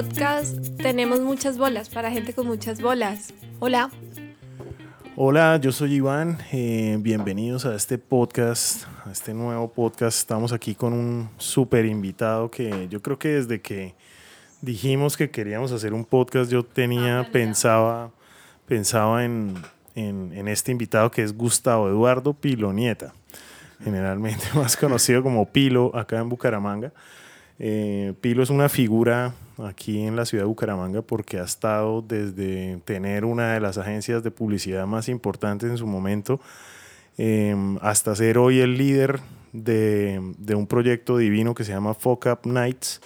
Podcast Tenemos muchas bolas para gente con muchas bolas. Hola. Hola, yo soy Iván. Eh, bienvenidos a este podcast, a este nuevo podcast. Estamos aquí con un súper invitado que yo creo que desde que dijimos que queríamos hacer un podcast, yo tenía, pensaba, pensaba en, en, este invitado que es Gustavo Eduardo Pilonieta, generalmente más conocido como Pilo acá en Bucaramanga. Eh, Pilo es una figura aquí en la ciudad de Bucaramanga porque ha estado desde tener una de las agencias de publicidad más importantes en su momento em, hasta ser hoy el líder de, un proyecto divino que se llama Fuck Up Nights.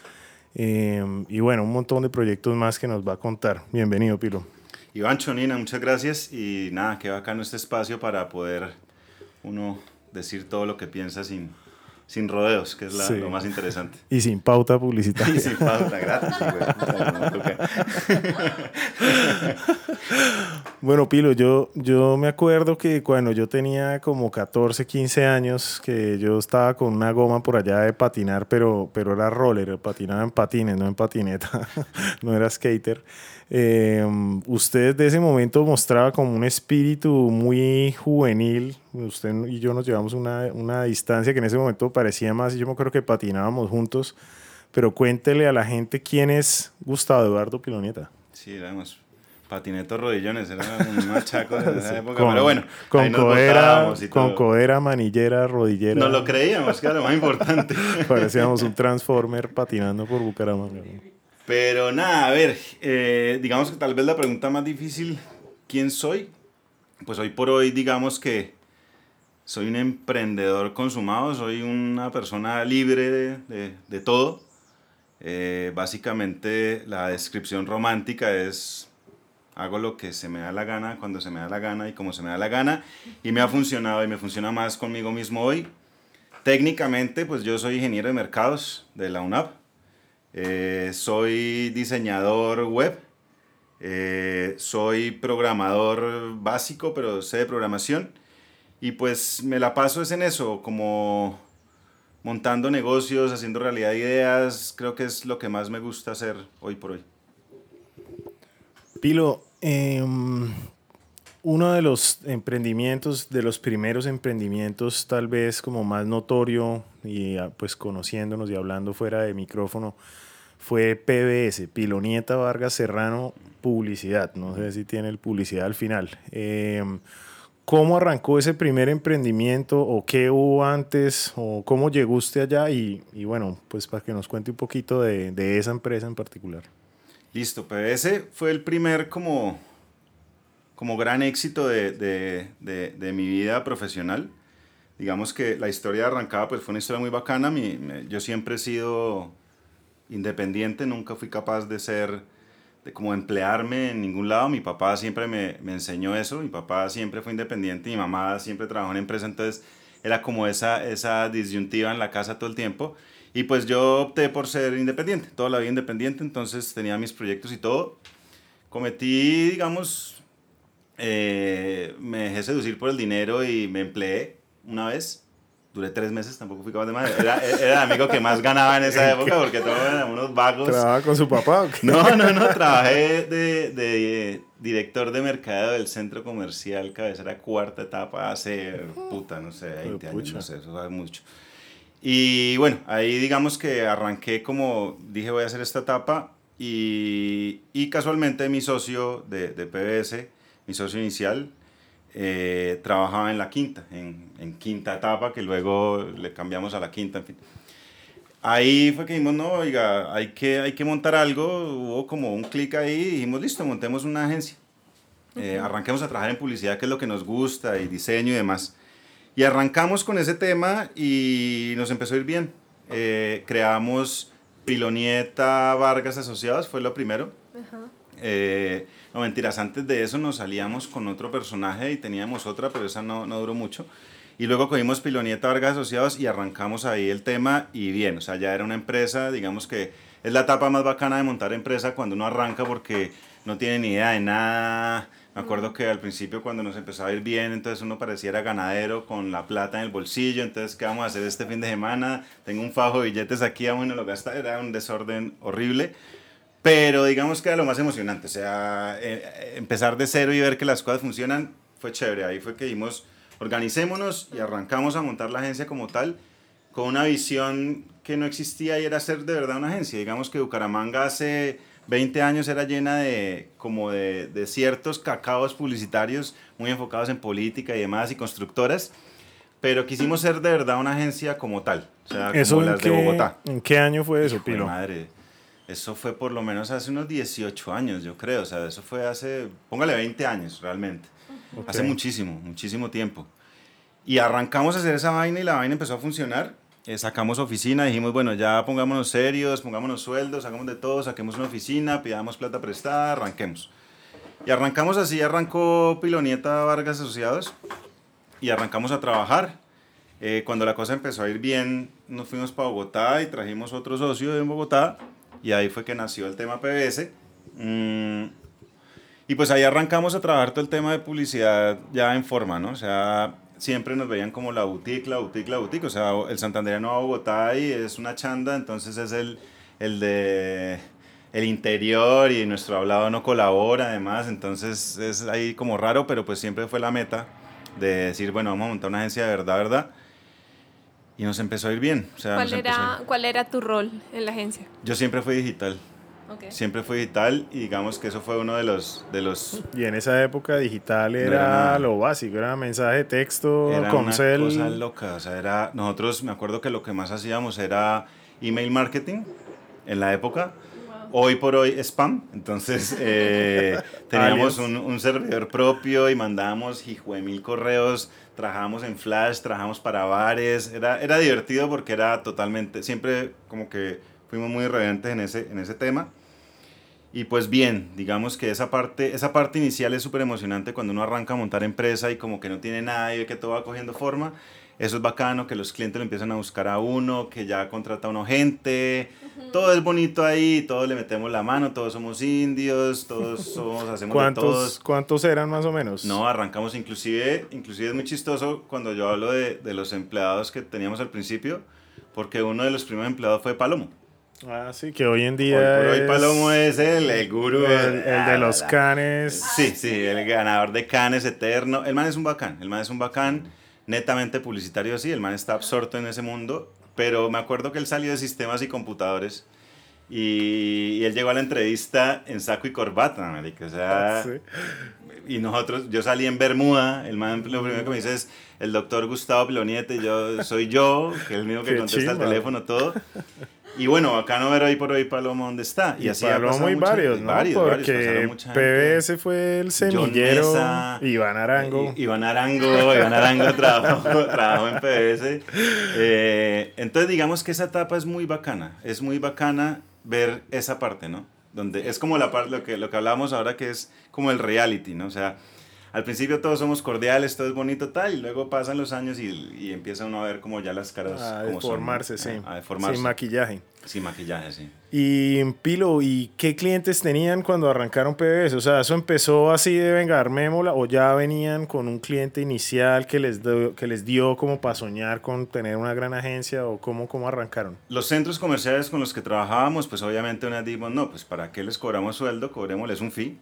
Em, y bueno, un montón de proyectos más que nos va a contar. Bienvenido, Pilo. Iván Chonina, muchas gracias y nada, que en este espacio para poder uno decir todo lo que piensa sin, sin rodeos, que es lo más interesante. Y sin pauta publicitaria. Y sin pauta, gratis. bueno, Pilo, yo, yo me acuerdo que cuando yo tenía como 14, 15 años, que yo estaba con una goma por allá de patinar, pero, pero era roller, patinaba en patines, no en patineta, no era skater. Eh, usted de ese momento mostraba como un espíritu muy juvenil. Usted y yo nos llevamos una, una distancia que en ese momento parecía más, yo me acuerdo que patinábamos juntos. Pero cuéntele a la gente quién es Gustavo Eduardo Pilonieta. Sí, éramos patinetos rodillones, era un machaco en esa época, pero bueno, con codera, con codera, manillera, rodillera. No lo creíamos, que era lo más importante. Parecíamos un transformer patinando por Bucaramanga. Pero nada, a ver, eh, digamos que tal vez la pregunta más difícil, ¿quién soy? Pues hoy por hoy digamos que soy un emprendedor consumado, soy una persona libre de, de, todo. Eh, básicamente la descripción romántica es hago lo que se me da la gana, cuando se me da la gana y como se me da la gana. Y me ha funcionado y me funciona más conmigo mismo hoy. Técnicamente, pues yo soy ingeniero de mercados de la UNAP. Eh, soy diseñador web, eh, soy programador básico, pero sé de programación. Y pues me la paso es en eso, como montando negocios, haciendo realidad ideas. Creo que es lo que más me gusta hacer hoy por hoy. Pilo, em, uno de los emprendimientos, de los primeros emprendimientos tal vez como más notorio y ah, pues conociéndonos y hablando fuera de micrófono, fue PBS, Pilonieta Vargas Serrano Publicidad. No sé si tiene el publicidad al final. Em, ¿Cómo arrancó ese primer emprendimiento o qué hubo antes o cómo llegó usted allá? Y, y bueno, pues para que nos cuente un poquito de, de, esa empresa en particular. Listo, PBS fue el primer como, como gran éxito de, de, de mi vida profesional. Digamos que la historia arrancada pues fue una historia muy bacana. Mi, yo siempre he sido independiente, nunca fui capaz de ser, de como emplearme en ningún lado. Mi papá siempre me, me enseñó eso, mi papá siempre fue independiente, mi mamá siempre trabajó en empresa, entonces era como esa, esa disyuntiva en la casa todo el tiempo. Y pues yo opté por ser independiente, toda la vida independiente, entonces tenía mis proyectos y todo. Cometí, digamos, eh, me dejé seducir por el dinero y me empleé una vez duré tres meses, tampoco fui capaz de más. Era, era el amigo que más ganaba en esa época porque todos eran unos vagos. ¿Trabajaba con su papá? No, no, no, trabajé de, de, director de mercado del centro comercial Cabecera Cuarta Etapa hace, puta, no sé, 20 años, no sé, eso hace mucho. Y bueno, ahí digamos que arranqué como, dije voy a hacer esta etapa y, y casualmente mi socio de, de PBS, mi socio inicial, eh, trabajaba en la quinta, en, en, quinta etapa, que luego le cambiamos a la quinta, en fin. Ahí fue que dijimos, no, oiga, hay que, hay que montar algo, hubo como un clic ahí y dijimos, listo, montemos una agencia. Eh, arranquemos a trabajar en publicidad, que es lo que nos gusta, y diseño y demás. Y arrancamos con ese tema y nos empezó a ir bien. Eh, creamos Pilonieta Vargas Asociados, fue lo primero. Uh no, mentiras, antes de eso nos salíamos con otro personaje y teníamos otra, pero esa no, no duró mucho. Y luego cogimos Pilonieta Vargas Asociados y arrancamos ahí el tema y bien, o sea, ya era una empresa, digamos que es la etapa más bacana de montar empresa cuando uno arranca porque no tiene ni idea de nada, Me acuerdo que al principio cuando nos empezó a ir bien, entonces uno pareciera ganadero con la plata en el bolsillo, entonces ¿qué vamos a hacer este fin de semana? Tengo un fajo de billetes aquí, a lo gasta, era un desorden horrible. Pero digamos que era lo más emocionante, o sea, eh, empezar de cero y ver que las cosas funcionan fue chévere. Ahí fue que dijimos, organicémonos y arrancamos a montar la agencia como tal, con una visión que no existía y era ser de verdad una agencia. Digamos que Bucaramanga hace 20 años era llena de como de, de ciertos cacaos publicitarios muy enfocados en política y demás y constructoras, pero quisimos ser de verdad una agencia como tal, o sea, ¿Eso como las qué, de Bogotá. ¿En qué año fue eso, Pilo? madre. Eso fue por lo menos hace unos 18 años, yo creo. O sea, eso fue hace, póngale 20 años realmente. Hace muchísimo, muchísimo tiempo. Y arrancamos a hacer esa vaina y la vaina empezó a funcionar. Eh, sacamos oficina, dijimos, bueno, ya pongámonos serios, pongámonos sueldos, hagamos de todo, saquemos una oficina, pidamos plata prestada, arranquemos. Y arrancamos así, arrancó Pilonieta Vargas Asociados y arrancamos a trabajar. Eh, cuando la cosa empezó a ir bien, nos fuimos para Bogotá y trajimos otro socio en Bogotá y ahí fue que nació el tema PBS. Mm, y pues ahí arrancamos a trabajar todo el tema de publicidad ya en forma, ¿no? O sea, siempre nos veían como la boutique, la boutique, la boutique. O sea, el Santanderiano a Bogotá y es una chanda, entonces es el, el de el interior y nuestro hablado no colabora además, entonces es ahí como raro, pero pues siempre fue la meta de decir, bueno, vamos a montar una agencia de verdad, verdad. Y nos empezó a ir bien. O sea, ¿Cuál era, ir- ¿Cuál era tu rol en la agencia? Yo siempre fui digital, Okay. siempre fui digital y digamos que eso fue uno de los, de los Y en esa época digital era era, nada. lo básico, era mensaje de texto, Era una cosa loca, o sea, era, nosotros me acuerdo que lo que más hacíamos era email marketing en la época, hoy por hoy spam, entonces eh, teníamos un, un servidor propio y mandábamos hijo de mil correos, trabajamos en Flash, trabajamos para bares, era, era divertido porque era totalmente, siempre como que fuimos muy irreverentes en ese, en ese tema. Y pues bien, digamos que esa parte, esa parte inicial es súper emocionante cuando uno arranca a montar empresa y como que no tiene nada y ve que todo va cogiendo forma. Eso es bacano, que los clientes lo empiezan a buscar a uno, que ya contrata a uno gente. Todo es bonito ahí, todos le metemos la mano, todos somos indios, todos somos, hacemos de ¿Cuántos, todos. ¿Cuántos eran más o menos? No, arrancamos inclusive, inclusive es muy chistoso cuando yo hablo de, de los empleados que teníamos al principio, porque uno de los primeros empleados fue Palomo. Ah, sí, que hoy en Hoy día por hoy es Palomo es el, el gurú. el, el de los canes. Sí, sí, el ganador de Cannes eterno. El man es un bacán, el man es un bacán, netamente publicitario, sí, el man está absorto en ese mundo, pero me acuerdo que él salió de sistemas y computadores y, y él llegó a la entrevista en saco y corbata, marica, o sea, Sí. y nosotros, yo salí en Bermuda, el man lo primero que me dice es el doctor Gustavo Piloniete, yo soy yo, que es el mismo que Qué contesta el teléfono, todo. Y bueno, bacano ver hoy por hoy Palomo dónde está. Y, Y, así Palomo y mucha- varios, ¿no? varios, Porque. PBS fue el semillero. Mesa, Iván Arango. I- Iván Arango, Iván Arango trabajó, trabajó en PBS. Eh, entonces digamos que esa etapa es muy bacana, es muy bacana ver esa parte, ¿no? Donde es como la parte, lo que, lo que hablábamos ahora que es como el reality, ¿no? O sea, al principio todos somos cordiales, todo es bonito tal, y luego pasan los años y, y empieza uno a ver como ya las caras a como son, deformarse, ¿no? sí. A deformarse. Sin maquillaje. Sin maquillaje, sí. Y Pilo, ¿y qué clientes tenían cuando arrancaron PBS? O sea, ¿eso empezó así de vengar mémola o ya venían con un cliente inicial que les, dio- que les dio como para soñar con tener una gran agencia o cómo, cómo arrancaron? Los centros comerciales con los que trabajábamos, pues obviamente una dimos, no, pues para qué les cobramos sueldo, cobrémosles un fee.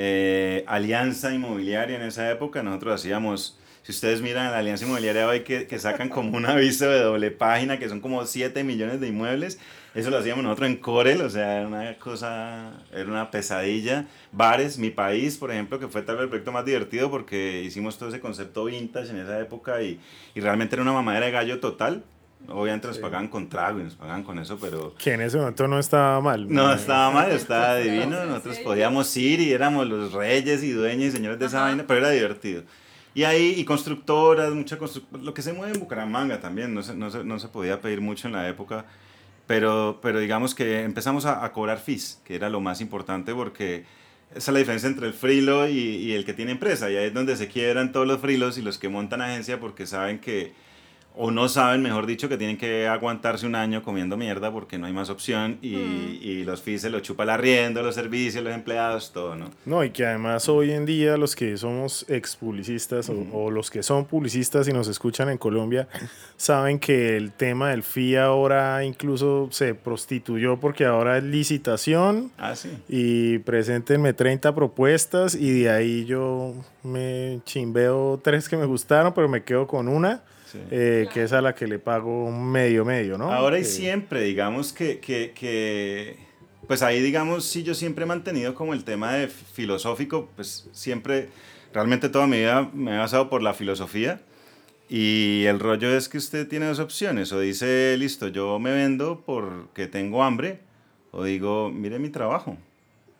Eh, alianza inmobiliaria en esa época, nosotros hacíamos, si ustedes miran la alianza inmobiliaria hoy que, que sacan como un aviso de doble página, que son como 7 millones de inmuebles, eso lo hacíamos nosotros en Corel, o sea, era una cosa, era una pesadilla. Bares, mi país, por ejemplo, que fue tal vez el proyecto más divertido porque hicimos todo ese concepto vintage en esa época y, y realmente era una mamadera de gallo total. Obviamente nos pagaban con trago y nos pagaban con eso, pero Que en ese momento no estaba mal. no estaba mal, estaba divino. Nosotros podíamos ir y éramos los reyes y dueños y señores de esa vaina, pero era divertido. Y ahí, y constructoras, mucha constru- lo que se mueve en Bucaramanga también, no se, no se, no se podía pedir mucho en la época, pero, pero digamos que empezamos a, a cobrar fees, que era lo más importante porque esa es la diferencia entre el frilo y, y el que tiene empresa, y ahí es donde se quiebran todos los frilos y los que montan agencia porque saben que o no saben, mejor dicho, que tienen que aguantarse un año comiendo mierda porque no hay más opción y, Mm. y los fees se lo chupa el arriendo, los servicios, los empleados, todo, ¿no? No, y que además hoy en día los que somos ex publicistas o, o los que son publicistas y nos escuchan en Colombia saben que el tema del FI ahora incluso se prostituyó porque ahora es licitación Ah, sí. y preséntenme 30 propuestas y de ahí yo me chimbeo tres que me gustaron, pero me quedo con una, sí. eh, que es a la que le pago medio medio, ¿no? Ahora y Eh, siempre, digamos que, que, que, pues ahí digamos, sí, yo siempre he mantenido como el tema de filosófico, pues siempre, realmente toda mi vida me he basado por la filosofía y el rollo es que usted tiene dos opciones, o dice, listo, yo me vendo porque tengo hambre, o digo, mire mi trabajo,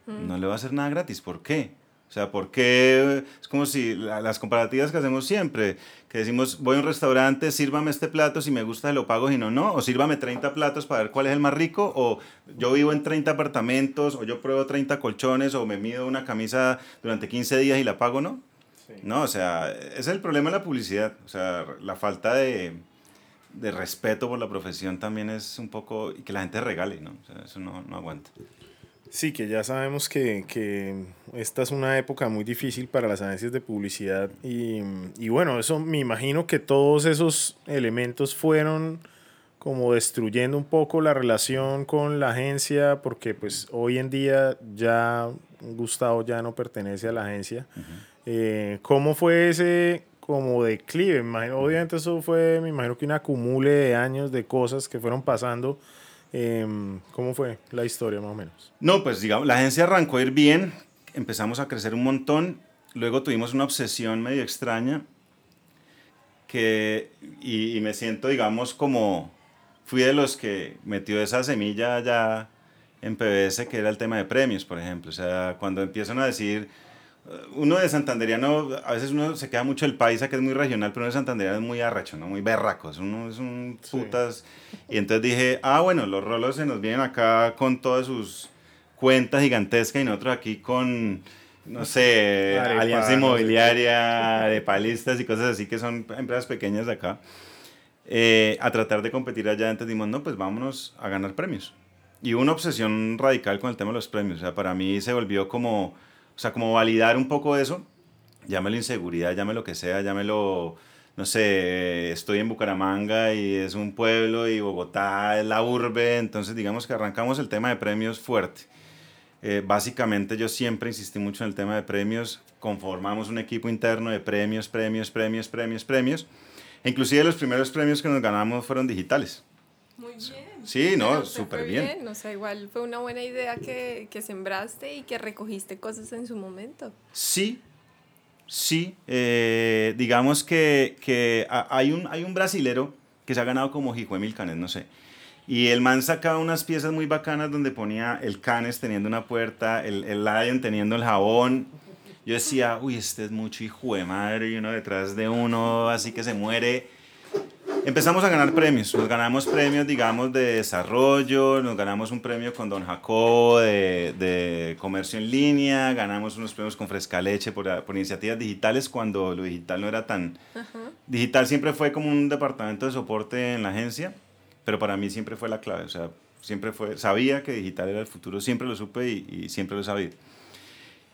no le va a hacer nada gratis, ¿por qué? O sea, ¿por qué? Es como si la- las comparativas que hacemos siempre, que decimos, voy a un restaurante, sírvame este plato, si me gusta lo pago, si no, no, o sírvame 30 platos para ver cuál es el más rico, o yo vivo en 30 apartamentos, o yo pruebo 30 colchones, o me mido una camisa durante 15 días y la pago, ¿no? No, o sea, ese es el problema de la publicidad, o sea, la falta de, de respeto por la profesión también es un poco, y que la gente regale, ¿no? O sea, eso no, no aguanta. Sí, que ya sabemos que, que esta es una época muy difícil para las agencias de publicidad y, y bueno, eso me imagino que todos esos elementos fueron como destruyendo un poco la relación con la agencia porque pues hoy en día ya Gustavo ya no pertenece a la agencia. Eh, ¿Cómo fue ese como declive? Me imagino- obviamente eso fue, me imagino que un acumule de años de cosas que fueron pasando. Em, ¿Cómo fue la historia más o menos? No, pues digamos, la agencia arrancó a ir bien, empezamos a crecer un montón, luego tuvimos una obsesión medio extraña que, y, y me siento, digamos, como fui de los que metió esa semilla ya en PBS, que era el tema de premios, por ejemplo. O sea, cuando empiezan a decir, eh, uno de santanderiano, a veces uno se queda mucho el paisa, que es muy regional, pero uno de santanderiano es muy arrecho, ¿no? Muy berraco, uno es un Sí. putas. Y entonces dije, ah, bueno, los rolos se nos vienen acá con todas sus cuentas gigantescas y nosotros aquí con, no sé, Arepa, alianza inmobiliaria, de palistas y cosas así que son empresas pequeñas de acá. eh, a tratar de competir allá, entonces dijimos, no, pues vámonos a ganar premios. Y una obsesión radical con el tema de los premios. O sea, para mí se volvió como, o sea, como validar un poco eso. Llámelo inseguridad, llámelo lo que sea, llámelo, no sé, estoy en Bucaramanga y es un pueblo y Bogotá es la urbe. Entonces, digamos que arrancamos el tema de premios fuerte. Eh, básicamente yo siempre insistí mucho en el tema de premios. Conformamos un equipo interno de premios, premios, premios, premios, premios. Inclusive los primeros premios que nos ganamos fueron digitales. Muy bien. Sí, no, súper fue bien. O sea, igual fue una buena idea que, que sembraste y que recogiste cosas en su momento. Sí, sí. eh, digamos que, que ha- hay, un, hay un brasilero que se ha ganado como Hijuemil Canes, no sé. Y el man sacaba unas piezas muy bacanas donde ponía el Canes teniendo una puerta, el, el Lion teniendo el jabón. Yo decía, uy, este es mucho hijo de madre y uno detrás de uno, así que se muere. Empezamos a ganar premios. Nos ganamos premios, digamos, de desarrollo, nos ganamos un premio con Don Jacobo de, de comercio en línea, ganamos unos premios con Fresca Leche por, por iniciativas digitales cuando lo digital no era tan... Digital siempre fue como un departamento de soporte en la agencia, pero para mí siempre fue la clave. O sea, siempre fue... Sabía que digital era el futuro, siempre lo supe y, y siempre lo he sabido.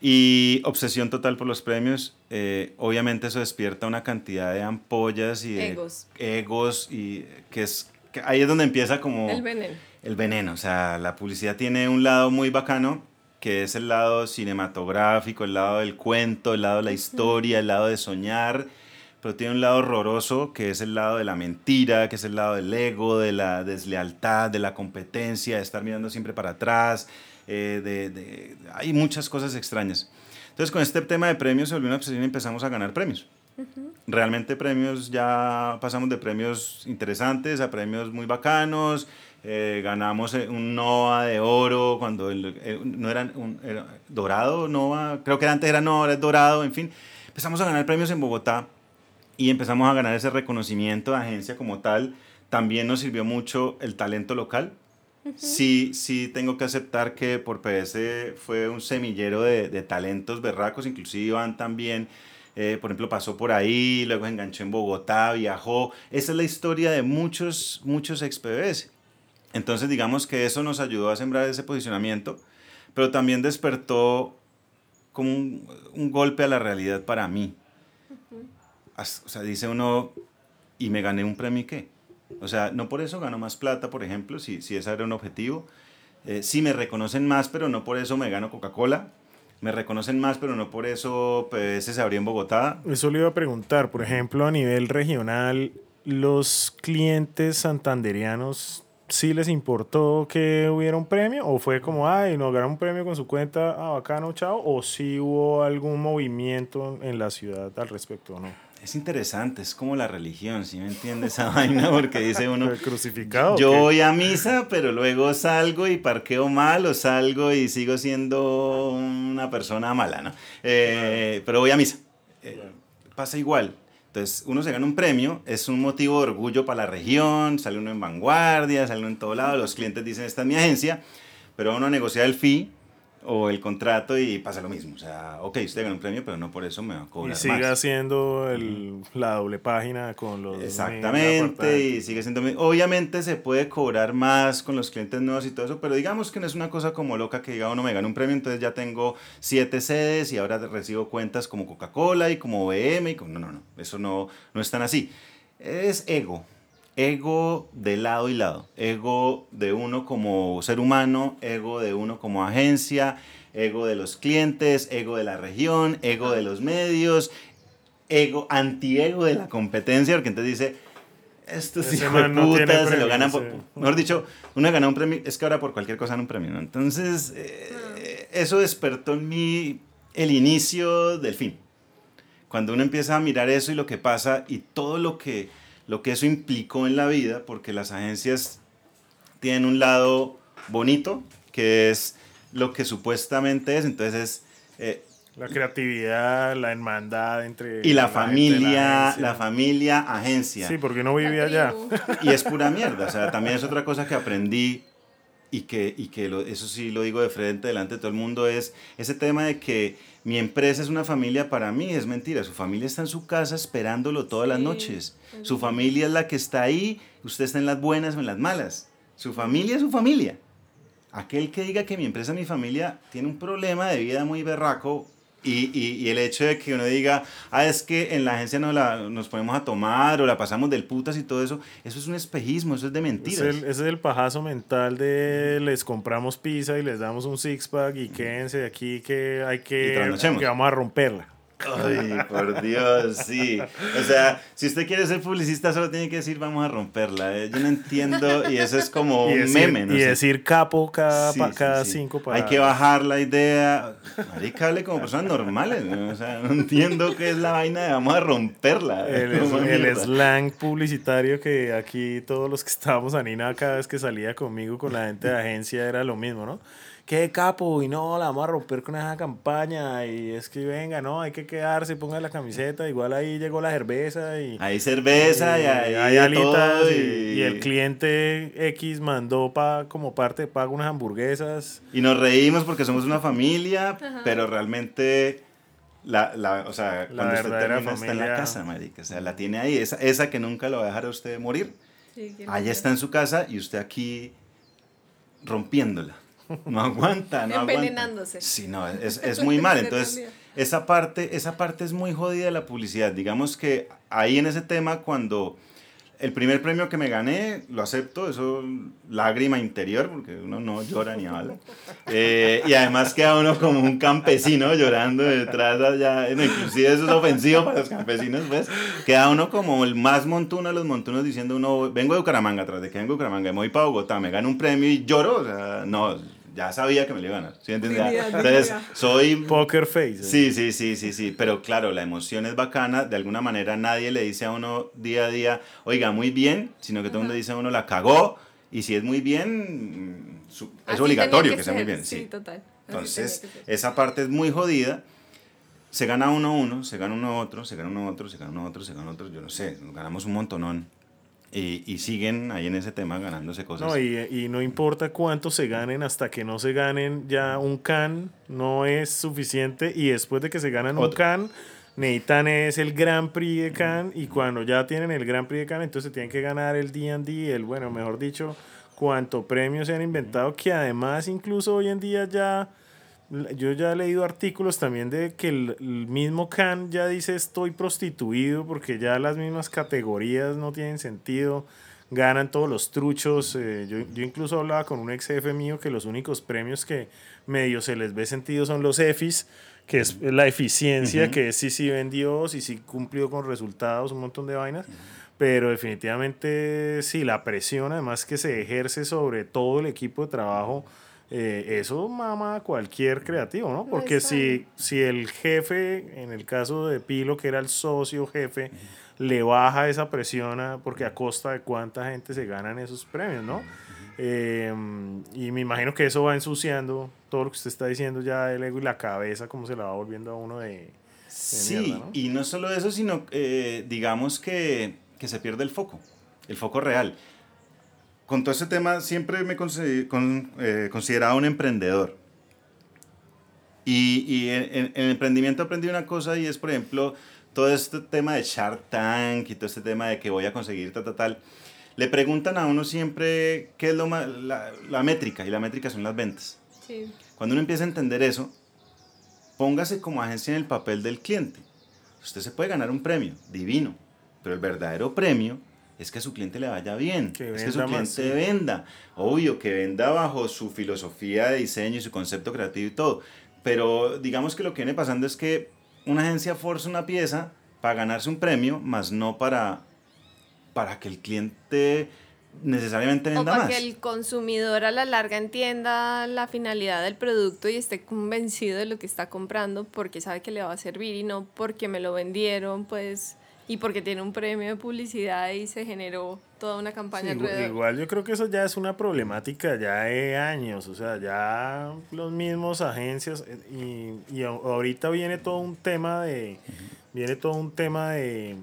Y obsesión total por los premios. eh, obviamente eso despierta una cantidad de ampollas y de Egos. egos y que es que ahí es donde empieza como El veneno. el veneno. O sea, la publicidad tiene un lado muy bacano que es el lado cinematográfico, el lado del cuento, el lado de la historia, el lado de soñar, pero tiene un lado horroroso que es el lado de la mentira, que es el lado del ego, de la deslealtad, de la competencia, de estar mirando siempre para atrás, eh, de, de- hay muchas cosas extrañas. Entonces con este tema de premios se volvió una obsesión y empezamos a ganar premios. Realmente premios, ya pasamos de premios interesantes a premios muy bacanos, eh, ganamos eh, un NOA de oro cuando el- eh, no era, un, era dorado, NOA, creo que antes era NOA, ahora es dorado, en fin. Empezamos a ganar premios en Bogotá y empezamos a ganar ese reconocimiento de agencia como tal. También nos sirvió mucho el talento local. Sí, sí tengo que aceptar que por PS fue un semillero de, de talentos berracos, inclusive Iván también eh, por ejemplo, pasó por ahí, luego se enganchó en Bogotá, viajó. Esa es la historia de muchos, muchos ex PBS. Entonces, digamos que eso nos ayudó a sembrar ese posicionamiento, pero también despertó como un, un golpe a la realidad para mí. O sea, dice uno, ¿y me gané un premio qué? O sea, no por eso gano más plata, por ejemplo, si, si ese era un objetivo. Eh, sí me reconocen más, pero no por eso me gano Coca-Cola. Me reconocen más, pero no por eso PBS se abrió en Bogotá. Eso le iba a preguntar, por ejemplo, a nivel regional, ¿los clientes santanderianos sí les importó que hubiera un premio? ¿O fue como, ay, nos ganaron un premio con su cuenta, ah, bacano, chao? ¿O sí hubo algún movimiento en la ciudad al respecto o no? Es interesante, es como la religión, ¿sí me entiendes esa vaina? Porque dice uno, crucificado. Yo voy a misa, pero luego salgo y parqueo mal o salgo y sigo siendo una persona mala, ¿no? Eh, pero voy a misa. Eh, pasa igual. Entonces, uno se gana un premio, es un motivo de orgullo para la región, sale uno en vanguardia, sale uno en todo lado, los clientes dicen, esta es mi agencia, pero uno negocia el fee o el contrato y pasa lo mismo. O sea, ok, usted gana un premio, pero no por eso me va a cobrar. Y sigue haciendo el, la doble página con los. Exactamente, y sigue siendo. Obviamente se puede cobrar más con los clientes nuevos y todo eso, pero digamos que no es una cosa como loca que diga uno me gana un premio, entonces ya tengo siete sedes y ahora recibo cuentas como Coca-Cola y como BM y como. No, no, no, eso no, no es tan así. Es ego ego de lado y lado. Ego de uno como ser humano, ego de uno como agencia, ego de los clientes, ego de la región, ego de los medios, ego, antiego de la competencia, porque entonces dice, esto sí de puta, se lo ganan por... Mejor dicho, uno gana un premio, es que ahora por cualquier cosa gana un premio, ¿no? Entonces, eh, eso despertó en mí el inicio del fin. Cuando uno empieza a mirar eso y lo que pasa y todo lo que lo que eso implicó en la vida, porque las agencias tienen un lado bonito, que es lo que supuestamente es, entonces es... Eh, la creatividad, la hermandad entre... Y la, familia, la, familia, agencia. Sí, porque no vivía allá. Y es pura mierda, o sea, también es otra cosa que aprendí y que, y que eso sí lo digo de frente delante de todo el mundo, es ese tema de que mi empresa es una familia para mí, es mentira. Su familia está en su casa esperándolo todas las noches. Su familia es la que está ahí, usted está en las buenas o en las malas. Su familia es su familia. Aquel que diga que mi empresa, mi familia, tiene un problema de vida muy berraco, y, y, el hecho de que uno diga, ah, es que en la agencia no la, nos ponemos a tomar o la pasamos del putas y todo eso, eso es un espejismo, eso es de mentiras. ese es el pajazo mental de les compramos pizza y les damos un six pack y quédense de aquí que hay que, que vamos a romperla. Ay, por Dios, sí. O sea, si usted quiere ser publicista, solo tiene que decir vamos a romperla. ¿eh? Yo no entiendo, y eso es como un meme. ¿no? Y decir capo cada, cada cinco para... Hay que bajar la idea. Marica, hable como personas normales. ¿no? O sea, no entiendo qué es la vaina de vamos a romperla. El, el slang publicitario que aquí todos los que estábamos a Nina cada vez que salía conmigo con la gente de agencia era lo mismo, ¿no? Qué capo, y no, la vamos a romper con esa campaña, y es que venga, no, hay que quedarse, ponga la camiseta, igual ahí llegó la cerveza, y... Hay cerveza, y, hay, alitas, y... el cliente X mandó pa, como parte de pago unas hamburguesas. Y nos reímos porque somos una familia, pero realmente... La, la, o sea, cuando usted termina está en la casa, marica. O sea, la tiene ahí, esa, esa que nunca lo va a dejar a usted morir. Sí, Allá está en su casa y usted aquí rompiéndola. No aguanta, no Envenenándose. Sí, no, es, es muy mal. Entonces, esa parte, esa parte es muy jodida de la publicidad. Digamos que ahí en ese tema, cuando el primer premio que me gané, lo acepto, eso lágrima interior, porque uno no llora ni habla. Eh, y además queda uno como un campesino llorando detrás allá, inclusive eso es ofensivo para los campesinos, pues. Queda uno como el más montuno de los montunos diciendo uno, vengo de Bucaramanga, tras de que vengo de Bucaramanga, me voy para Bogotá, me gano un premio y lloro, o sea, no, ya sabía que me lo iba a ganar. ¿Sí Entonces, soy. Poker face. Sí, sí, sí, sí, sí. Pero claro, la emoción es bacana. De alguna manera nadie le dice a uno día a día, oiga, muy bien, sino que todo el mundo dice a uno, la cagó. Y si es muy bien, es obligatorio que, sea muy bien. Sí, total. Entonces, esa parte es muy jodida. Se gana uno uno, se gana uno otro, se gana uno otro, se gana uno otro, se gana otro. Yo no sé, nos ganamos un montonón. Y, y, siguen ahí en ese tema ganándose cosas. No, y, y, no importa cuánto se ganen, hasta que no se ganen ya un can, no es suficiente. Y después de que se ganan un can, necesitan es el Grand Prix de Cannes y cuando ya tienen el Grand Prix de Cannes, entonces tienen que ganar el D&D, el, bueno, mejor dicho, cuánto premios se han inventado, que además incluso hoy en día ya, yo ya he leído artículos también de que el, mismo Cannes ya dice estoy prostituido porque ya las mismas categorías no tienen sentido ganan todos los truchos. Eh, yo, yo, incluso hablaba con un ex jefe mío que los únicos premios que medio se les ve sentido son los EFIs, que es la eficiencia, que es si sí vendió, si sí cumplió con resultados, un montón de vainas. Pero definitivamente sí, la presión además que se ejerce sobre todo el equipo de trabajo, eh, eso mama a cualquier creativo, ¿no? Porque si, si el jefe, en el caso de Pilo, que era el socio jefe, le baja esa presión porque a costa de cuánta gente se ganan esos premios, ¿no? Em, y me imagino que eso va ensuciando todo lo que usted está diciendo ya del ego y la cabeza, como se la va volviendo a uno de... sí, y no solo eso, sino eh, digamos que, que, se pierde el foco, el foco real. Con todo ese tema siempre me he eh, considerado un emprendedor. Y, y en, en, el emprendimiento aprendí una cosa y es, por ejemplo, todo este tema de Shark Tank y todo este tema de que voy a conseguir tal, tal, tal, le preguntan a uno siempre qué es lo la, la, métrica, y la métrica son las ventas. Sí. Cuando uno empieza a entender eso, póngase como agencia en el papel del cliente. Usted se puede ganar un premio, divino, pero el verdadero premio es que a su cliente le vaya bien, es que su cliente venda. Obvio, que venda bajo su filosofía de diseño y su concepto creativo y todo. Pero digamos que lo que viene pasando es que una agencia forza una pieza para ganarse un premio, más no para, para que el cliente necesariamente venda o para que el consumidor a la larga entienda la finalidad del producto y esté convencido de lo que está comprando porque sabe que le va a servir y no porque me lo vendieron, pues y porque tiene un premio de publicidad y se generó toda una campaña alrededor. Igual yo creo que eso ya es una problemática ya de años, o sea, ya los mismos agencias eh, y, y ahorita viene todo un tema de viene todo un tema de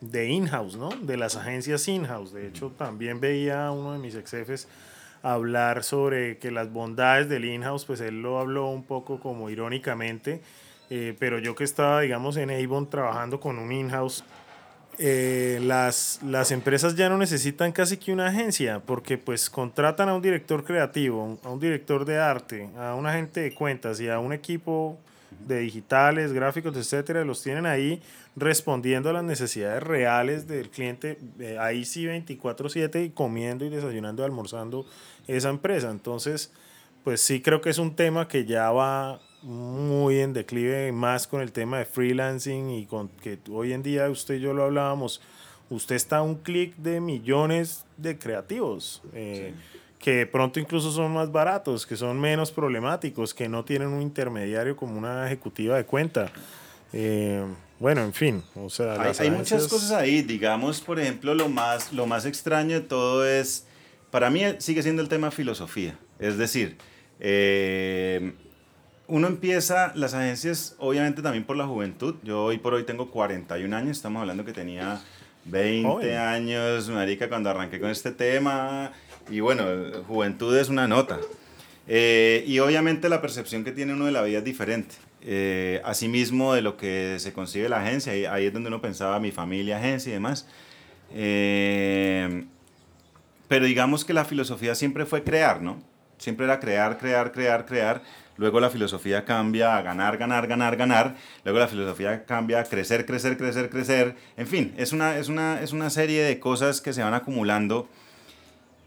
de in-house, ¿no? De las agencias in-house. De hecho, también veía a uno de mis ex jefes hablar sobre que las bondades del in-house, pues él lo habló un poco como irónicamente, eh, pero yo que estaba, digamos, en Avon trabajando con un in-house, eh, las, las empresas ya no necesitan casi que una agencia, porque pues contratan a un director creativo, a un director de arte, a un agente de cuentas y a un equipo de digitales, gráficos, etcétera, los tienen ahí respondiendo a las necesidades reales del cliente, eh, ahí sí 24/7 y comiendo y desayunando y almorzando esa empresa. Entonces, pues sí creo que es un tema que ya va muy en declive, más con el tema de freelancing y con que hoy en día usted y yo lo hablábamos, usted está a un clic de millones de creativos. Eh, que pronto incluso son más baratos, que son menos problemáticos, que no tienen un intermediario como una ejecutiva de cuenta. Eh, bueno, en fin, o sea, hay, muchas cosas ahí. Digamos, por ejemplo, lo más, lo más extraño de todo es, para mí sigue siendo el tema filosofía. Es decir, eh, uno empieza, las agencias, obviamente también por la juventud. Yo hoy por hoy tengo 41 años, estamos hablando que tenía 20 años, marica, cuando arranqué con este tema. Y bueno, juventud es una nota. Eh, y obviamente la percepción que tiene uno de la vida es diferente. Eh, asimismo de lo que se consigue la agencia, ahí, ahí es donde uno pensaba mi familia, agencia y demás. Eh, pero digamos que la filosofía siempre fue crear, ¿no? Siempre era crear, crear, crear, crear. Luego la filosofía cambia a ganar, ganar, ganar, ganar. Luego la filosofía cambia a crecer, crecer, crecer, crecer. En fin, es una, es una, es una serie de cosas que se van acumulando.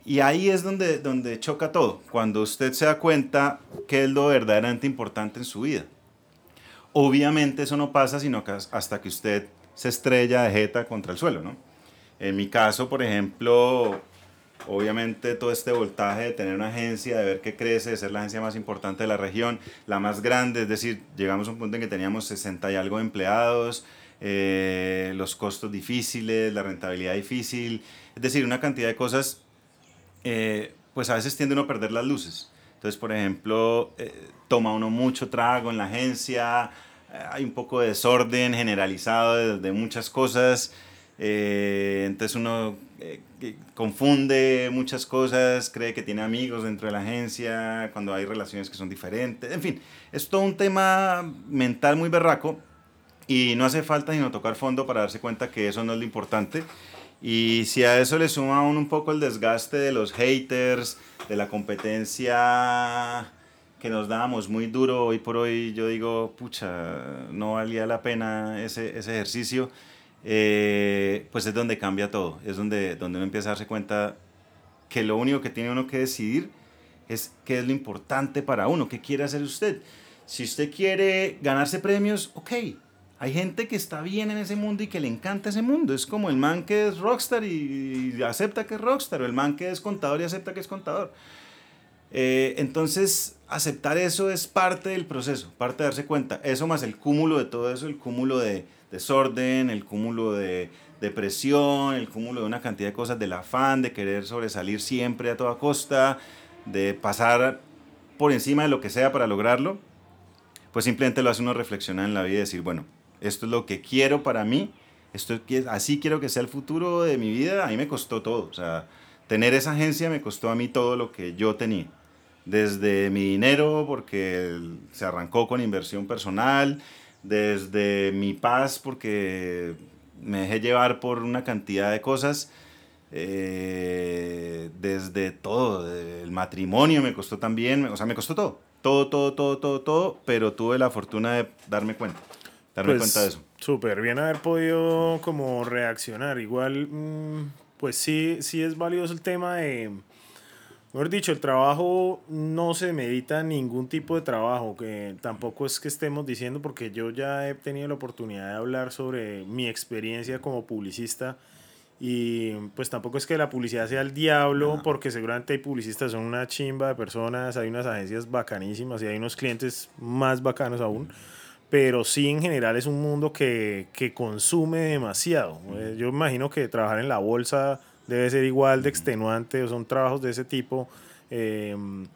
Y ahí es donde, donde choca todo, cuando usted se da cuenta qué es lo verdaderamente importante en su vida. Obviamente eso no pasa sino hasta que usted se estrella de jeta contra el suelo, ¿no? En mi caso, por ejemplo, Obviamente todo este voltaje de tener una agencia, de ver que crece, de ser la agencia más importante de la región, la más grande, es decir, llegamos a un punto en que teníamos 60 y algo de empleados, eh, los costos difíciles, la rentabilidad difícil, es decir, una cantidad de cosas, eh, pues a veces tiende uno a perder las luces. Entonces, por ejemplo, eh, toma uno mucho trago en la agencia, hay un poco de desorden generalizado de muchas cosas. Eh, entonces uno eh, confunde muchas cosas, cree que tiene amigos dentro de la agencia, cuando hay relaciones que son diferentes. En fin, es todo un tema mental muy berraco Y no hace falta sino tocar fondo para darse cuenta que eso no es lo importante. Y si a eso le suma aún un poco el desgaste de los haters, de la competencia que nos dábamos muy duro hoy por hoy, yo digo, pucha, no valía la pena ese, ese ejercicio, eh, pues es donde cambia todo, es donde, donde uno empieza a darse cuenta que lo único que tiene uno que decidir es qué es lo importante para uno, qué quiere hacer usted. Si usted quiere ganarse premios, ok, hay gente que está bien en ese mundo y que le encanta ese mundo. Es como el man que es rockstar y, acepta que es rockstar, o el man que es contador y acepta que es contador. Eh, entonces, aceptar eso es parte del proceso, parte de darse cuenta. Eso más el cúmulo de todo eso, el cúmulo de desorden, el cúmulo de depresión, el cúmulo de una cantidad de cosas, del afán de querer sobresalir siempre a toda costa, de pasar por encima de lo que sea para lograrlo, pues simplemente lo hace uno reflexionar en la vida y decir, bueno, esto es lo que quiero para mí, esto así quiero que sea el futuro de mi vida, a mí me costó todo, o sea, tener esa agencia me costó a mí todo lo que yo tenía, desde mi dinero, porque se arrancó con inversión personal, desde mi paz, porque me dejé llevar por una cantidad de cosas, eh, desde todo, el matrimonio me costó también, o sea, me costó todo, todo, todo, todo, todo, todo, pero tuve la fortuna de darme cuenta darme pues, cuenta de eso. Súper bien haber podido como reaccionar. Igual, mm, pues sí, sí es valioso el tema de, mejor dicho, el trabajo no se medita ningún tipo de trabajo, que tampoco es que estemos diciendo, porque yo ya he tenido la oportunidad de hablar sobre mi experiencia como publicista. Y pues tampoco es que la publicidad sea el diablo, porque seguramente hay publicistas, son una chimba de personas, hay unas agencias bacanísimas y hay unos clientes más bacanos aún pero sí en general es un mundo que, que consume demasiado. Eh, yo imagino que trabajar en la bolsa debe ser igual de extenuante, son trabajos de ese tipo. Em,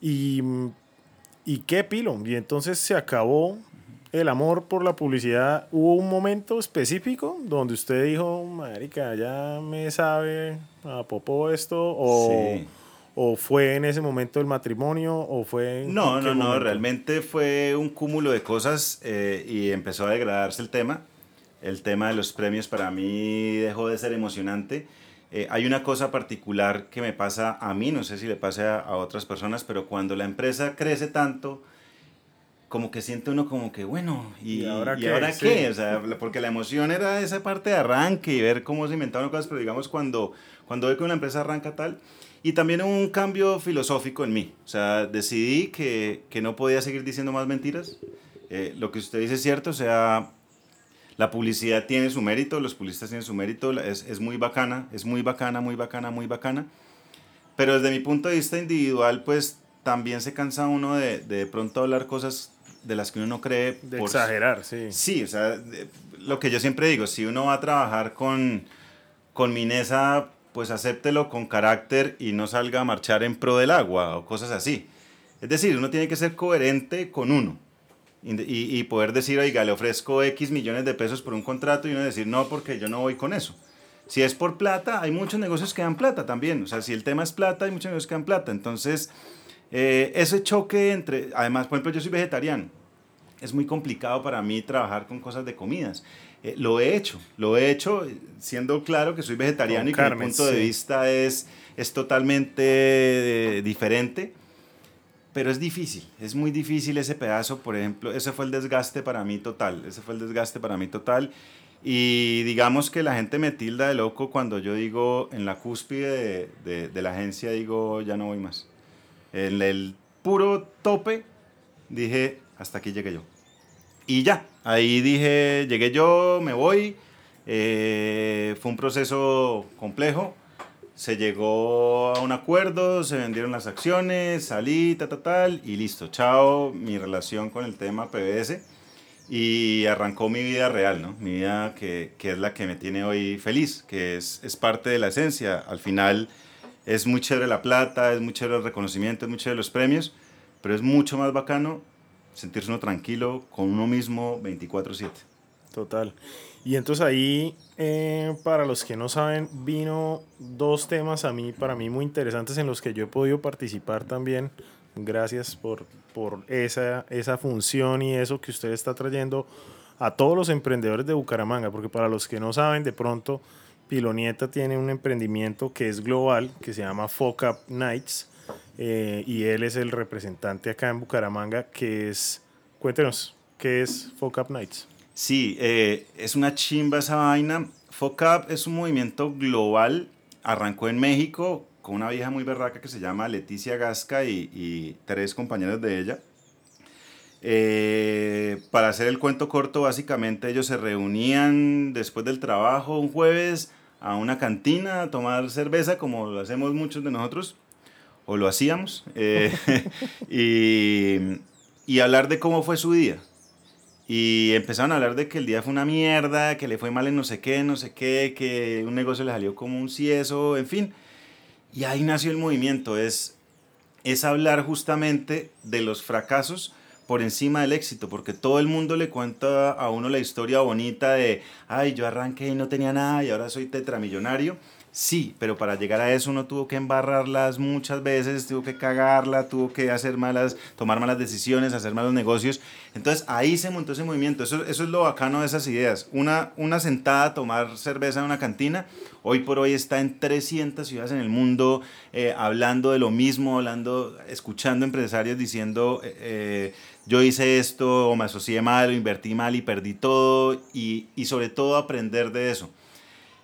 y, y qué pilo. Y entonces se acabó el amor por la publicidad. ¿Hubo un momento específico donde usted dijo, marica, ya me sabe a popo esto? O, sí ¿O fue en ese momento el matrimonio? ¿O fue no, no, no, realmente fue un cúmulo de cosas eh, y empezó a degradarse el tema. El tema de los premios para mí dejó de ser emocionante. Eh, hay una cosa particular que me pasa a mí, no sé si le pasa a, otras personas, pero cuando la empresa crece tanto, como que siente uno como que, bueno, ¿y, ahora qué? Ahora qué? O sea, porque la emoción era esa parte de arranque y ver cómo se inventaban cosas, pero digamos cuando, cuando ve que una empresa arranca tal, y también un cambio filosófico en mí. O sea, decidí que, que no podía seguir diciendo más mentiras. Eh, lo que usted dice es cierto, o sea, la publicidad tiene su mérito, los publicistas tienen su mérito, es, es muy bacana, es muy bacana, muy bacana, muy bacana. Pero desde mi punto de vista individual, pues también se cansa uno de de pronto hablar cosas de las que uno no cree. De exagerar, sí. Sí, o sea, lo que yo siempre digo, si uno va a trabajar con, con Minesa pues acéptelo con carácter y no salga a marchar en pro del agua o cosas así. Es decir, uno tiene que ser coherente con uno y, y, poder decir, oiga, le ofrezco X millones de pesos por un contrato y uno decir, no, porque yo no voy con eso. Si es por plata, hay muchos negocios que dan plata también. O sea, si el tema es plata, hay muchos negocios que dan plata. Entonces, eh, ese choque entre, además, por ejemplo, yo soy vegetariano. Es muy complicado para mí trabajar con cosas de comidas. Eh, lo he hecho, lo he hecho siendo claro que soy vegetariano y que mi punto de vista es, es totalmente eh, diferente. Pero es difícil, es muy difícil ese pedazo, por ejemplo, ese fue el desgaste para mí total, ese fue el desgaste para mí total. Y digamos que la gente me tilda de loco cuando yo digo en la cúspide de, de, la agencia, digo ya no voy más. En el puro tope dije hasta aquí llegué yo. Y ya, ahí dije, llegué yo, me voy. Eh, fue un proceso complejo. Se llegó a un acuerdo, se vendieron las acciones, salí, tal, tal, tal, y listo. Chao, mi relación con el tema PBS. Y arrancó mi vida real, ¿no? Mi vida que, que es la que me tiene hoy feliz, que es, es parte de la esencia. Al final es muy chévere la plata, es muy chévere el reconocimiento, es muy chévere los premios, pero es mucho más bacano sentirse uno tranquilo con uno mismo 24/7. Total. Y entonces ahí, eh, para los que no saben, vino dos temas a mí, para mí muy interesantes en los que yo he podido participar también. Gracias por, por esa, esa función y eso que usted está trayendo a todos los emprendedores de Bucaramanga, porque para los que no saben, de pronto Pilonieta tiene un emprendimiento que es global, que se llama Fuck Up Nights, eh, y él es el representante acá en Bucaramanga, que es, cuéntenos, ¿qué es Fuck Up Nights? Sí, eh, es una chimba esa vaina. Fuck Up es un movimiento global, arrancó en México con una vieja muy berraca que se llama Leticia Gasca y, y tres compañeros de ella. Eh, para hacer el cuento corto, básicamente ellos se reunían después del trabajo un jueves a una cantina a tomar cerveza, como lo hacemos muchos de nosotros, o lo hacíamos, eh, y, y hablar de cómo fue su día. Y empezaron a hablar de que el día fue una mierda, que le fue mal en no sé qué, no sé qué, que un negocio le salió como un cieso, en fin. Y ahí nació el movimiento, es, es hablar justamente de los fracasos por encima del éxito, porque todo el mundo le cuenta a uno la historia bonita de, ay, yo arranqué y no tenía nada y ahora soy tetramillonario. Sí, pero para llegar a eso uno tuvo que embarrarlas muchas veces, tuvo que cagarla, tuvo que hacer malas, tomar malas decisiones, hacer malos negocios. Entonces ahí se montó ese movimiento. Eso, eso es lo bacano de esas ideas. Una, una sentada, tomar cerveza en una cantina, hoy por hoy está en 300 ciudades en el mundo eh, hablando de lo mismo, hablando, escuchando empresarios diciendo... Eh, eh, yo hice esto o me asocié mal o invertí mal y perdí todo y, y sobre todo aprender de eso.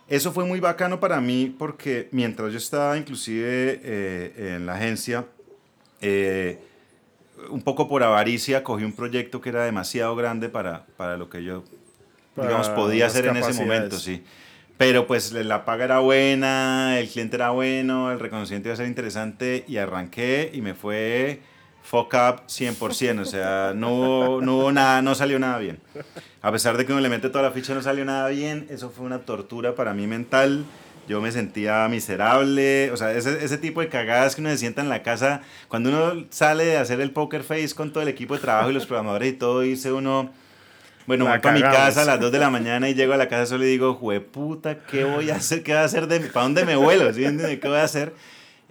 Eso fue muy bacano para mí porque mientras yo estaba inclusive eh, en la agencia, eh, un poco por avaricia, cogí un proyecto que era demasiado grande para, para lo que yo, digamos, podía hacer en ese momento, sí. Pero pues la paga era buena, el cliente era bueno, el reconocimiento iba a ser interesante y arranqué y me fue fuck up 100%, o sea, no, no hubo nada, no salió nada bien. A pesar de que uno le mete toda la ficha, no salió nada bien, eso fue una tortura para mí mental. Yo me sentía miserable, o sea, ese, ese tipo de cagadas que uno se sienta en la casa, cuando uno sale de hacer el poker face con todo el equipo de trabajo y los programadores y todo, dice uno, bueno, voy para mi casa a las 2 de la mañana y llego a la casa solo y digo, puta, ¿qué voy a hacer? ¿Qué voy a hacer de ¿Para dónde me vuelo? ¿Sí? ¿Qué voy a hacer?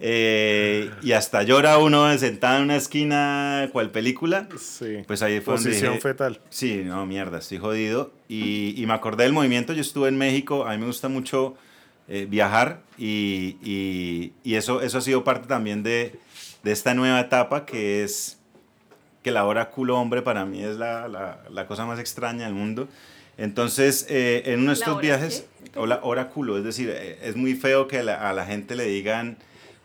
Eh, y hasta llora uno sentado en una esquina, cual película. Sí. Pues ahí fue Posición donde fetal. Sí, no, mierda, estoy jodido. Y, y, me acordé del movimiento, yo estuve en México, a mí me gusta mucho eh, viajar y, y, y, eso, eso ha sido parte también de, de, esta nueva etapa que es que la hora culo hombre para mí es la, la, la cosa más extraña del mundo. Entonces, eh, en uno de estos viajes, o la hora culo, es decir, eh, es muy feo que la, a la gente le digan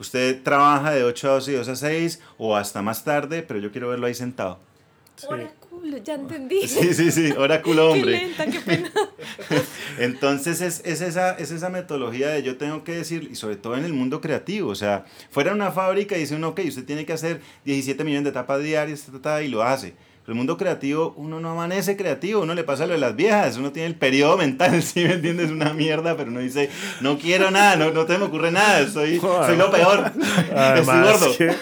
Usted trabaja de 8 a 12 y 2 a 6 o hasta más tarde, pero yo quiero verlo ahí sentado. Sí. Oráculo, ya entendí. Sí, sí, sí, oráculo hombre. qué lenta, qué pena. Entonces es, es, esa, es esa metodología de yo tengo que decir, y sobre todo en el mundo creativo, o sea, fuera una fábrica y dice uno, ok, usted tiene que hacer 17 millones de tapas diarias, y lo hace el mundo creativo, uno no amanece creativo, uno le pasa lo de las viejas, uno tiene el periodo mental, ¿sí me entiendes? Una mierda, pero uno dice, no quiero nada, no, no te me ocurre nada, soy, soy lo peor, estoy gordo. Que,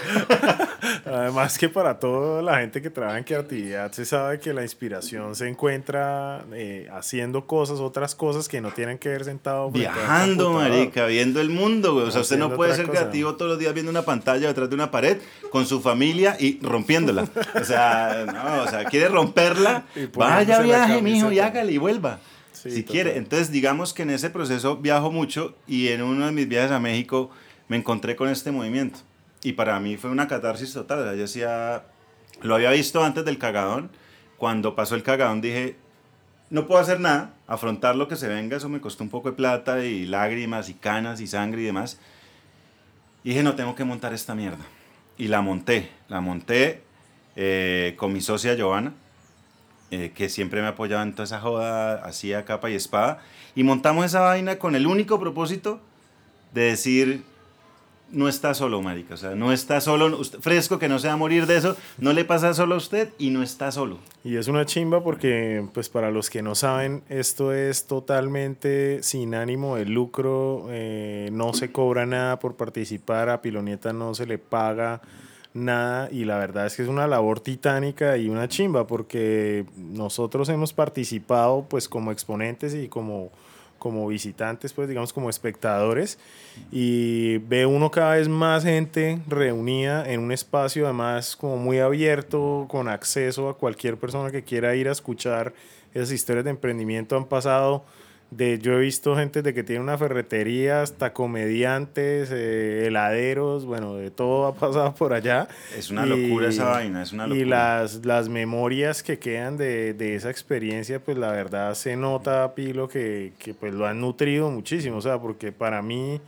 además que para toda la gente que trabaja en creatividad se sabe que la inspiración se encuentra eh, haciendo cosas, otras cosas que no tienen que ver sentado. Viajando, marica, viendo el mundo, güey. O sea, usted no puede ser creativo todos los días viendo una pantalla detrás de una pared con su familia y rompiéndola. O sea, no, o sea, quiere romperla, vaya viaje, mijo, y hágale y vuelva. Sí, si total. quiere. Entonces, digamos que en ese proceso viajo mucho y en uno de mis viajes a México me encontré con este movimiento. Y para mí fue una catarsis total. O sea, yo decía, lo había visto antes del cagadón. Cuando pasó el cagadón dije, no puedo hacer nada, afrontar lo que se venga, eso me costó un poco de plata y lágrimas y canas y sangre y demás. Y dije, no, tengo que montar esta mierda. Y la monté, la monté eh, con mi socia Giovanna, eh, que siempre me apoyaba en toda esa joda, hacía capa y espada. Y montamos esa vaina con el único propósito de decir, no está solo, marica. O sea, no está solo, usted, fresco, que no se va a morir de eso. No le pasa solo a usted y no está solo. Y es una chimba porque, pues para los que no saben, esto es totalmente sin ánimo de lucro. Eh, no se cobra nada por participar. A Pilonieta no se le paga nada y la verdad es que es una labor titánica y una chimba porque nosotros hemos participado pues como exponentes y como como visitantes, pues digamos como espectadores, y ve uno cada vez más gente reunida en un espacio además como muy abierto, con acceso a cualquier persona que quiera ir a escuchar esas historias de emprendimiento han pasado de yo he visto gente de que tiene una ferretería hasta comediantes, eh, heladeros, bueno, de todo ha pasado por allá. Es una locura esa vaina, es una locura. Y las, las memorias que quedan de, de, esa experiencia, pues la verdad se nota, Pilo, que, que pues lo han nutrido muchísimo, o sea, porque para mí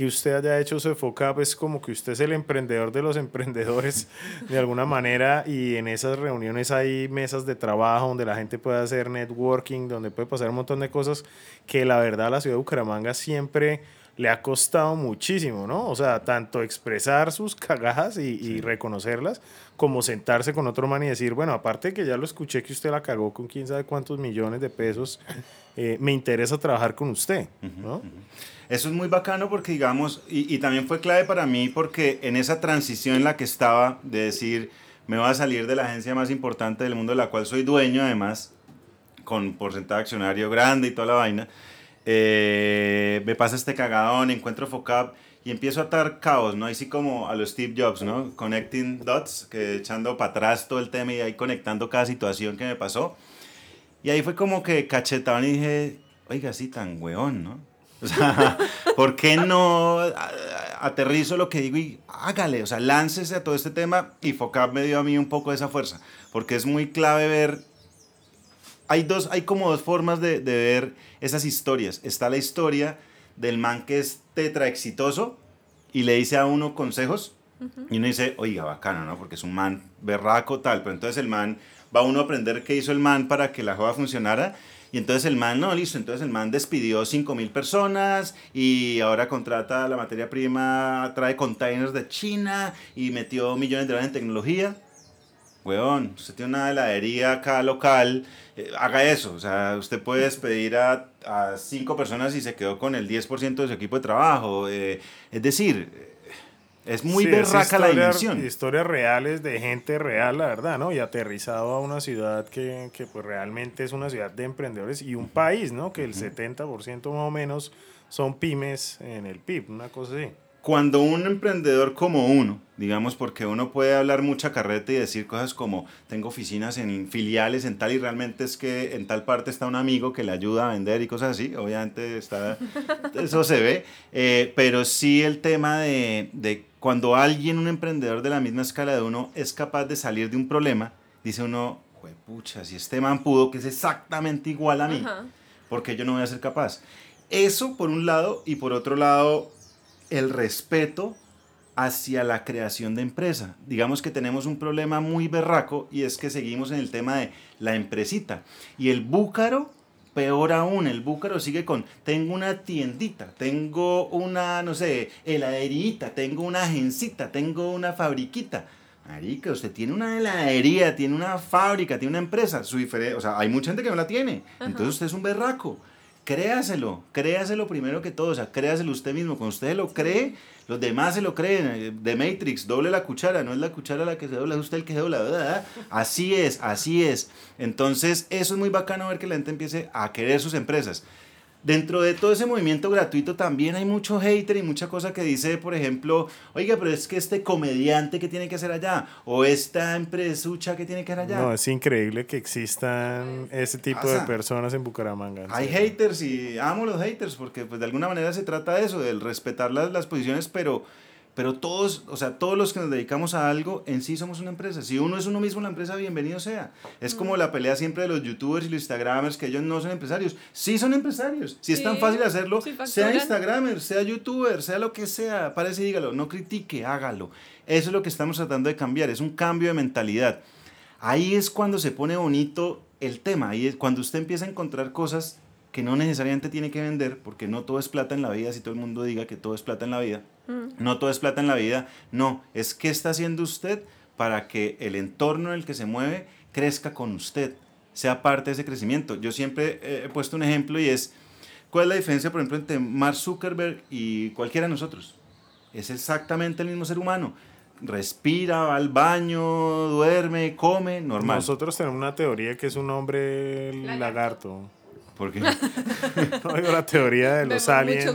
que usted haya hecho su FOCAP es como que usted es el emprendedor de los emprendedores de alguna manera y en esas reuniones hay mesas de trabajo donde la gente puede hacer networking, donde puede pasar un montón de cosas que la verdad la ciudad de Bucaramanga siempre le ha costado muchísimo, ¿no? O sea, tanto expresar sus cagadas y, reconocerlas, como sentarse con otro man y decir, bueno, aparte que ya lo escuché que usted la cagó con quién sabe cuántos millones de pesos, eh, me interesa trabajar con usted, ¿no? Eso es muy bacano porque, digamos, y, y, también fue clave para mí porque en esa transición en la que estaba de decir, me voy a salir de la agencia más importante del mundo, de la cual soy dueño además, con porcentaje accionario grande y toda la vaina, eh, me pasa este cagadón, encuentro FOCAP y empiezo a atar caos, ¿no? Así como a los Steve Jobs, ¿no? Connecting dots, que echando para atrás todo el tema y ahí conectando cada situación que me pasó. Y ahí fue como que cachetaban y dije, oiga, sí, tan weón, ¿no? O sea, ¿por qué no aterrizo lo que digo y hágale? O sea, láncese a todo este tema y FOCAP me dio a mí un poco de esa fuerza, porque es muy clave ver... Hay, dos, hay como dos formas de, de ver esas historias. Está la historia del man que es tetra exitoso y le dice a uno consejos y uno dice, oiga, bacano, ¿no? Porque es un man berraco, tal. Pero entonces el man, va uno a aprender qué hizo el man para que la joda funcionara y entonces el man, no, listo, entonces el man despidió 5 mil personas y ahora contrata la materia prima, trae containers de China y metió millones de dólares en tecnología. Weón, usted tiene una heladería acá local, eh, haga eso. O sea, usted puede despedir a, a cinco personas y se quedó con el 10% de su equipo de trabajo. Eh, es decir, es muy berraca la dimensión. Historias reales de gente real, la verdad, ¿no? Y aterrizado a una ciudad que, que pues realmente es una ciudad de emprendedores y un país, ¿no? Que el 70% más o menos son pymes en el PIB, una cosa así cuando un emprendedor como uno, digamos, porque uno puede hablar mucha carreta y decir cosas como tengo oficinas en filiales en tal y realmente es que en tal parte está un amigo que le ayuda a vender y cosas así, obviamente está, eso se ve, eh, pero sí el tema de, de cuando alguien, un emprendedor de la misma escala de uno, es capaz de salir de un problema, dice uno, pucha, si este man pudo, que es exactamente igual a mí, porque yo no voy a ser capaz? Eso por un lado, y por otro lado, el respeto hacia la creación de empresa. Digamos que tenemos un problema muy berraco y es que seguimos en el tema de la empresita. Y el búcaro, peor aún, el búcaro sigue con, tengo una tiendita, tengo una, no sé, heladerita, tengo una agencita, tengo una fabriquita. Marica, usted tiene una heladería, tiene una fábrica, tiene una empresa. Su o sea, hay mucha gente que no la tiene. Entonces usted es un berraco créaselo, créaselo primero que todo, o sea, créaselo usted mismo, cuando usted lo cree, los demás se lo creen, de Matrix, doble la cuchara, no es la cuchara la que se dobla, es usted el que se dobla, ¿verdad? Así es, así es. Entonces, eso es muy bacano ver que la gente empiece a querer sus empresas. Dentro de todo ese movimiento gratuito también hay mucho hater y mucha cosa que dice, por ejemplo, oiga, pero es que este comediante que tiene que hacer allá, o esta empresucha que tiene que hacer allá. No, es increíble que existan ese tipo de personas en Bucaramanga. hay haters y amo los haters porque pues de alguna manera se trata de eso, del respetar las, las posiciones, pero pero todos, o sea, todos los que nos dedicamos a algo, en sí somos una empresa. Si uno es uno mismo la empresa, bienvenido sea. Es como la pelea siempre de los youtubers y los instagramers, que ellos no son empresarios. Sí son empresarios. Si es tan fácil hacerlo, sea instagramer, sea youtuber, sea lo que sea, parece y dígalo. No critique, hágalo. Eso es lo que estamos tratando de cambiar. Es un cambio de mentalidad. Ahí es cuando se pone bonito el tema. Ahí es cuando usted empieza a encontrar cosas que no necesariamente tiene que vender, porque no todo es plata en la vida, si todo el mundo diga que todo es plata en la vida. Mm. No todo es plata en la vida, no, es qué está haciendo usted para que el entorno en el que se mueve crezca con usted, sea parte de ese crecimiento. Yo siempre he puesto un ejemplo y es, ¿cuál es la diferencia, por ejemplo, entre Mark Zuckerberg y cualquiera de nosotros? Es exactamente el mismo ser humano respira, va al baño, duerme, come, normal. Nosotros tenemos una teoría que es un hombre lagarto. ¿Por qué? no digo la teoría de los aliens.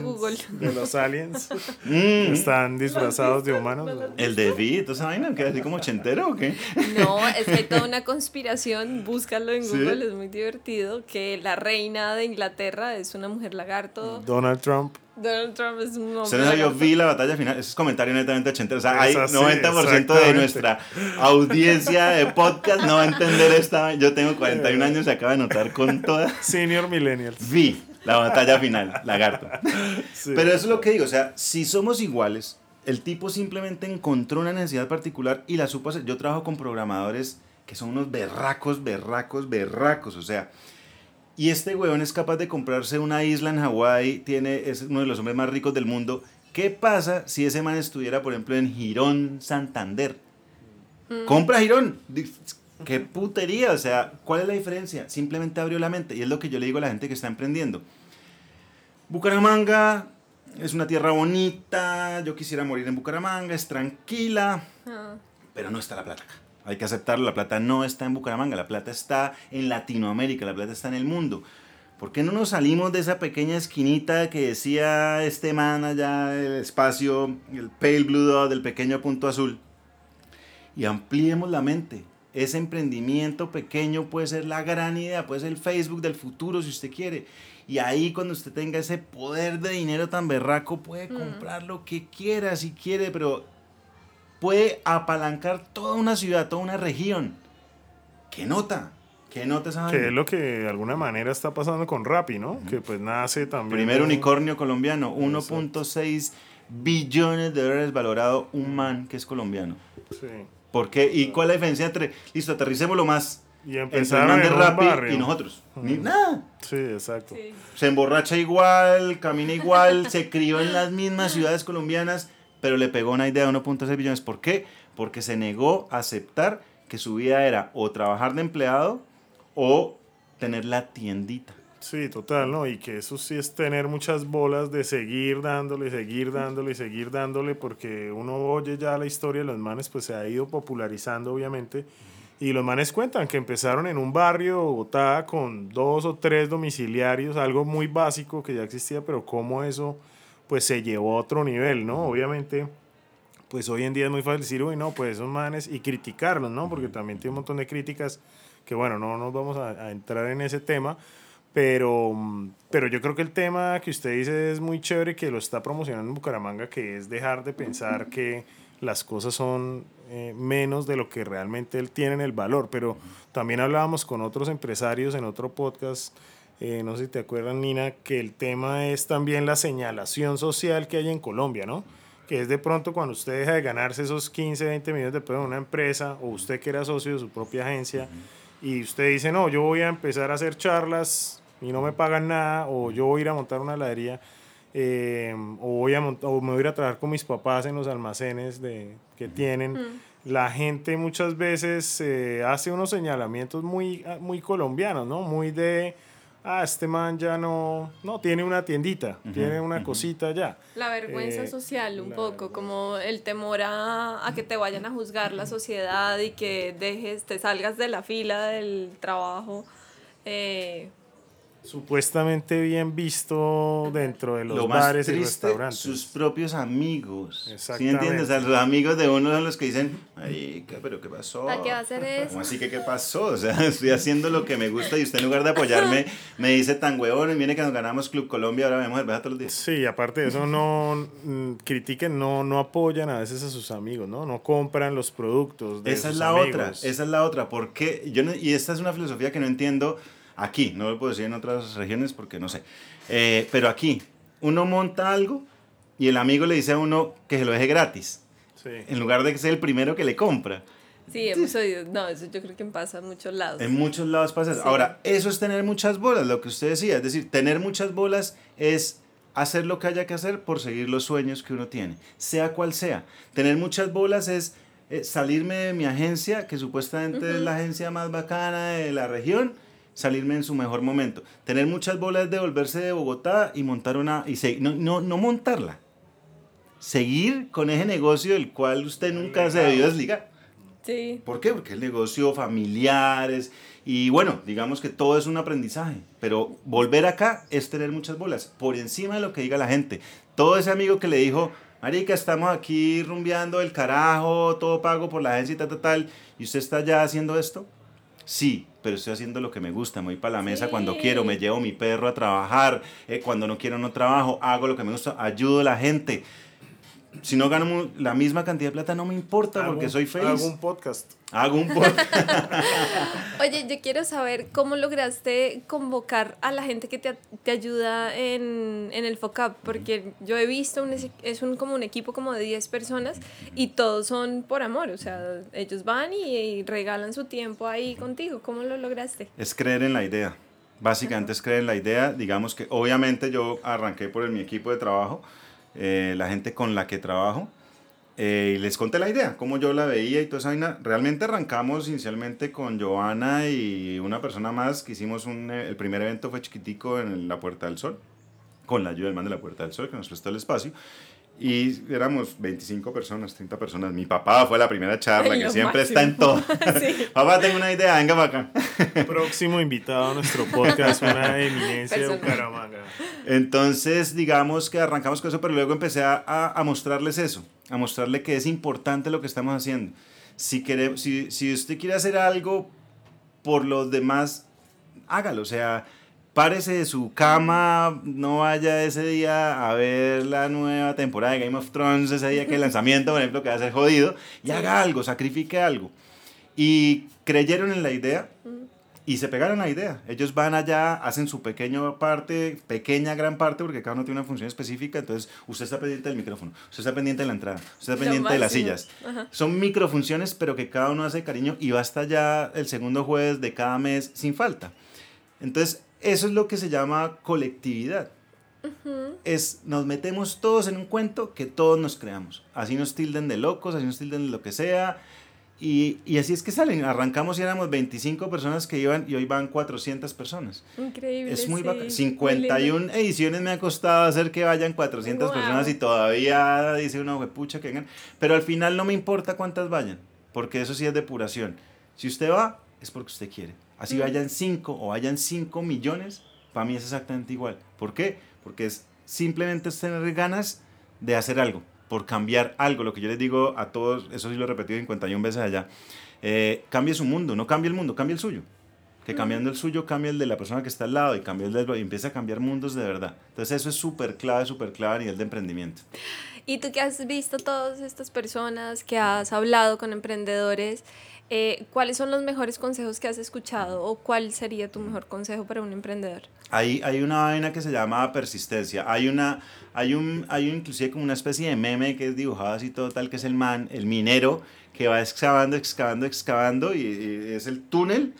De los aliens. Mm. Están disfrazados de humanos. El de Vi, esa vaina, que así como ochentero o qué? No, es que hay toda una conspiración, búscalo en Google, es muy divertido, que la reina de Inglaterra es una mujer lagarto. Donald Trump. Donald Trump es un hombre. Yo vi la batalla final. Ese es comentario netamente ochentero. O sea, hay 90% de nuestra audiencia de podcast no va a entender esta. Yo tengo 41 años y acabo de notar con toda. Senior Millennials. Vi la batalla final, lagarto. Pero eso es lo que digo. O sea, si somos iguales, el tipo simplemente encontró una necesidad particular y la supo hacer. Yo trabajo con programadores que son unos berracos, berracos, berracos. O sea, y este weón es capaz de comprarse una isla en Hawái, tiene, es uno de los hombres más ricos del mundo. ¿Qué pasa si ese man estuviera, por ejemplo, en Girón, Santander? Mm. Compra Girón. Qué putería, o sea, ¿cuál es la diferencia? Simplemente abrió la mente y es lo que yo le digo a la gente que está emprendiendo. Bucaramanga es una tierra bonita, yo quisiera morir en Bucaramanga, es tranquila, ah. pero no está la plata acá. Hay que aceptarlo, la plata no está en Bucaramanga, la plata está en Latinoamérica, la plata está en el mundo. ¿Por qué no nos salimos de esa pequeña esquinita que decía este man allá, el espacio, el pale blue dot, del pequeño punto azul? Y ampliemos la mente. Ese emprendimiento pequeño puede ser la gran idea, puede ser el Facebook del futuro si usted quiere. Y ahí cuando usted tenga ese poder de dinero tan berraco, puede mm. comprar lo que quiera si quiere, pero puede apalancar toda una ciudad, toda una región. ¿Qué nota? ¿Qué nota esa Que es lo que de alguna manera está pasando con Rappi, ¿no? Que pues nace también. Primer unicornio colombiano, 1.6 billones de dólares valorado un man que es colombiano. Sí. ¿Por qué? ¿Y cuál es la diferencia entre, listo, aterricemos lo más y empezaron de Rappi y nosotros. Ni nada. Sí, exacto. Se emborracha igual, camina igual, se crió en las mismas ciudades colombianas pero le pegó una idea de 1.6 billones. ¿Por qué? Porque se negó a aceptar que su vida era o trabajar de empleado o tener la tiendita. Sí, total, ¿no? Y que eso sí es tener muchas bolas de seguir dándole, seguir dándole, seguir dándole, porque uno oye ya la historia de los manes, pues se ha ido popularizando, obviamente. Y los manes cuentan que empezaron en un barrio de Bogotá con dos o tres domiciliarios, algo muy básico que ya existía, pero cómo eso pues se llevó a otro nivel, ¿no? Obviamente, pues hoy en día es muy fácil decir, uy, no, pues esos manes, y criticarlos, ¿no? Porque también tiene un montón de críticas que, bueno, no nos vamos a, entrar en ese tema, pero, pero yo creo que el tema que usted dice es muy chévere que lo está promocionando en Bucaramanga, que es dejar de pensar que las cosas son eh, menos de lo que realmente tienen el valor, pero también hablábamos con otros empresarios en otro podcast eh, no sé si te acuerdas, Nina, que el tema es también la señalación social que hay en Colombia, ¿no? Que es de pronto cuando usted deja de ganarse esos 15, 20 millones de pesos en una empresa, o usted que era socio de su propia agencia, y usted dice, no, yo voy a empezar a hacer charlas y no me pagan nada, o yo voy a ir a montar una heladería, eh, o, voy a o me voy a ir a trabajar con mis papás en los almacenes de, que tienen. La gente muchas veces eh, hace unos señalamientos muy, muy colombianos, ¿no? Muy de ah, este man ya no, no, tiene una tiendita, tiene una cosita ya. La vergüenza eh, social un poco, como el temor a, a, que te vayan a juzgar la sociedad y que dejes, te salgas de la fila del trabajo. Eh, supuestamente bien visto dentro de los bares y restaurantes. Sus propios amigos. ¿Sí entiendes? O sea, los amigos de uno son los que dicen, ay, ¿pero qué pasó? ¿A qué va a hacer eso? ¿Cómo así que qué pasó? O sea, estoy haciendo lo que me gusta y usted en lugar de apoyarme me dice tan huevón y viene que nos ganamos Club Colombia, ahora vemos el todos los días. Sí, aparte de eso, no mm, critiquen, no, no apoyan a veces a sus amigos, ¿no? No compran los productos de Esa es la amigos. otra, esa es la otra. porque Yo y esta es una filosofía que no entiendo Aquí, no lo puedo decir en otras regiones porque no sé. Eh, pero aquí, uno monta algo y el amigo le dice a uno que se lo deje gratis. Sí. En lugar de que sea el primero que le compra. Sí, hemos oído. No, eso yo creo que pasa en muchos lados. En muchos lados pasa eso. Ahora, eso es tener muchas bolas, lo que usted decía. Es decir, tener muchas bolas es hacer lo que haya que hacer por seguir los sueños que uno tiene, sea cual sea. Tener muchas bolas es eh, salirme de mi agencia, que supuestamente es la agencia más bacana de la región, salirme en su mejor momento. Tener muchas bolas de volverse de Bogotá y montar una... Y no, no, no montarla. Seguir con ese negocio del cual usted nunca se debió desligar. Sí. ¿Por qué? Porque el negocio familiares y bueno, digamos que todo es un aprendizaje, pero volver acá es tener muchas bolas, por encima de lo que diga la gente. Todo ese amigo que le dijo, Marica, estamos aquí rumbeando el carajo, todo pago por la agencia y tal, tal, tal, y usted está ya haciendo esto. Sí, pero estoy haciendo lo que me gusta, me voy para la mesa cuando quiero, me llevo mi perro a trabajar, eh, cuando no quiero no trabajo, hago lo que me gusta, ayudo a la gente si no gano la misma cantidad de plata, no me importa porque soy feliz. Hago un podcast. Hago un podcast. Oye, yo quiero saber cómo lograste convocar a la gente que te, te ayuda en, en, el FOCAP, porque yo he visto, un, es un, como un equipo como de 10 personas y todos son por amor, o sea, ellos van y, regalan su tiempo ahí contigo. ¿Cómo lo lograste? Es creer en la idea. Básicamente es creer en la idea. Digamos que obviamente yo arranqué por mi equipo de trabajo eh, la gente con la que trabajo. Eh, y les conté la idea, cómo yo la veía y toda esa vaina. Realmente arrancamos inicialmente con Joana y una persona más que hicimos un, eh, el primer evento fue chiquitico en la Puerta del Sol, con la ayuda del man de la Puerta del Sol que nos prestó el espacio. Y éramos 25 personas, 30 personas. Mi papá fue la primera charla, que siempre está en todo. papá, tengo una idea, venga para acá. Próximo invitado a nuestro podcast, una eminencia de Bucaramanga. Entonces, digamos que arrancamos con eso, pero luego empecé a, a, mostrarles eso, a mostrarle que es importante lo que estamos haciendo. Si, quiere, si, si usted quiere hacer algo por los demás, hágalo. O sea, párese de su cama, no vaya ese día a ver la nueva temporada de Game of Thrones, ese día que el lanzamiento, por ejemplo, que va a ser jodido, y haga algo, sacrifique algo. Y creyeron en la idea y se pegaron la idea. Ellos van allá, hacen su pequeña parte, pequeña, gran parte, porque cada uno tiene una función específica. Entonces, usted está pendiente del micrófono, usted está pendiente de la entrada, usted está pendiente de las sillas. Son microfunciones, pero que cada uno hace cariño y basta ya el segundo jueves de cada mes sin falta. Entonces, eso es lo que se llama colectividad. Es, nos metemos todos en un cuento que todos nos creamos. Así nos tilden de locos, así nos tilden de lo que sea. Y, y, así es que salen. Arrancamos y éramos 25 personas que iban y hoy van 400 personas. Increíble. Es muy bacán. 51 ediciones me ha costado hacer que vayan 400 personas y todavía dice uno, pucha, que vengan. Pero al final no me importa cuántas vayan, porque eso sí es depuración. Si usted va, es porque usted quiere. Así vayan 5 o vayan 5 millones, para mí es exactamente igual. ¿Por qué? Porque es simplemente tener ganas de hacer algo, por cambiar algo. Lo que yo les digo a todos, eso sí lo he repetido 51 veces allá, eh, cambie su mundo, no cambie el mundo, cambie el suyo. Que cambiando el suyo cambia el de la persona que está al lado y cambia el de y empieza a cambiar mundos de verdad. Entonces eso es súper clave, súper clave a nivel de emprendimiento. Y tú que has visto todas estas personas, que has hablado con emprendedores, eh, ¿Cuáles son los mejores consejos que has escuchado o cuál sería tu mejor consejo para un emprendedor? Hay, hay una vaina que se llama persistencia. Hay una, hay un, hay inclusive como una especie de meme que es dibujado así todo tal, que es el man, el minero, que va excavando, excavando, excavando y, es el túnel.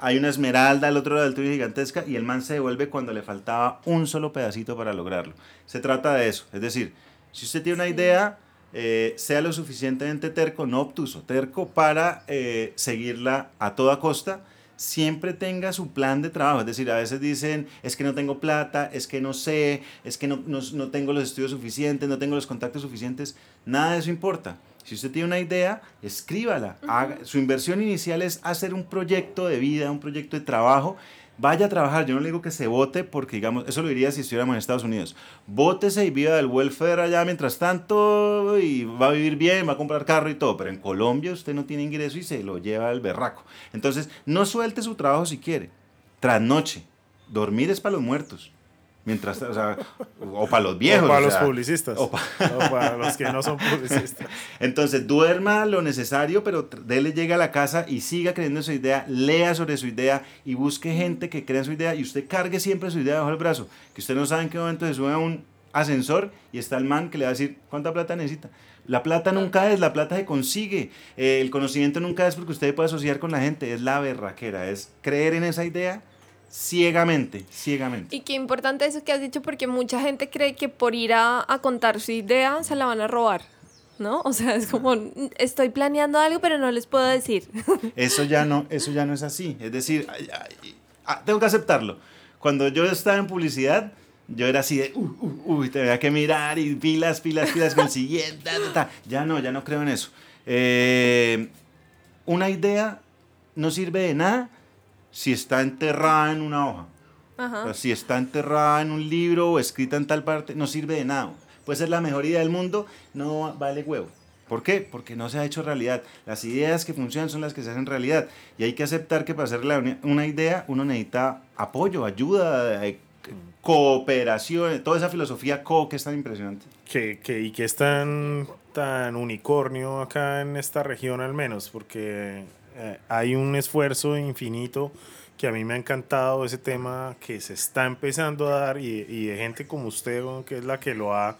Hay una esmeralda al otro lado del túnel gigantesca y el man se devuelve cuando le faltaba un solo pedacito para lograrlo. Se trata de eso. Es decir, si usted tiene una idea eh, sea lo suficientemente terco, no obtuso, terco para eh, seguirla a toda costa, siempre tenga su plan de trabajo. Es decir, a veces dicen, es que no tengo plata, es que no sé, es que no, no, no tengo los estudios suficientes, no tengo los contactos suficientes. Nada de eso importa. Si usted tiene una idea, escríbala. Haga, su inversión inicial es hacer un proyecto de vida, un proyecto de trabajo vaya a trabajar. Yo no le digo que se vote porque, digamos, eso lo diría si estuviéramos en Estados Unidos. Vótese y viva del welfare allá mientras tanto y va a vivir bien, va a comprar carro y todo. Pero en Colombia usted no tiene ingreso y se lo lleva al berraco. Entonces, no suelte su trabajo si quiere. Trasnoche. Dormir es para los muertos. Mientras, o, sea, o para los viejos. O para los publicistas. O, para los que no son publicistas. Entonces, duerma lo necesario, pero dele llega a la casa y siga creyendo en su idea, lea sobre su idea y busque gente que crea en su idea y usted cargue siempre su idea bajo el brazo. Que usted no sabe en qué momento se sube a un ascensor y está el man que le va a decir cuánta plata necesita. La plata nunca es, la plata se consigue. Eh, el conocimiento nunca es porque usted puede asociar con la gente, es la berraquera, es creer en esa idea ciegamente, ciegamente. Y qué importante eso que has dicho porque mucha gente cree que por ir a, contar su idea se la van a robar. ¿No? O sea, es como estoy planeando algo, pero no les puedo decir. Eso ya no, eso ya no es así. Es decir, ah, tengo que aceptarlo. Cuando yo estaba en publicidad, yo era así de, uy, uy, uy, tenía que mirar y pilas, pilas, pilas con el siguiente. Ya no, ya no creo en eso. Eh, una idea no sirve de nada si está enterrada en una hoja. si está enterrada en un libro o escrita en tal parte, no sirve de nada. Puede ser la mejor idea del mundo, no vale huevo. ¿Por qué? Porque no se ha hecho realidad. Las ideas que funcionan son las que se hacen realidad. Y hay que aceptar que para hacer una idea uno necesita apoyo, ayuda, eh, cooperación, toda esa filosofía co que es tan impresionante. Que, que, y que es tan, tan unicornio acá en esta región al menos, porque eh, hay un esfuerzo infinito que a mí me ha encantado ese tema que se está empezando a dar y, y de gente como usted, que es la que lo ha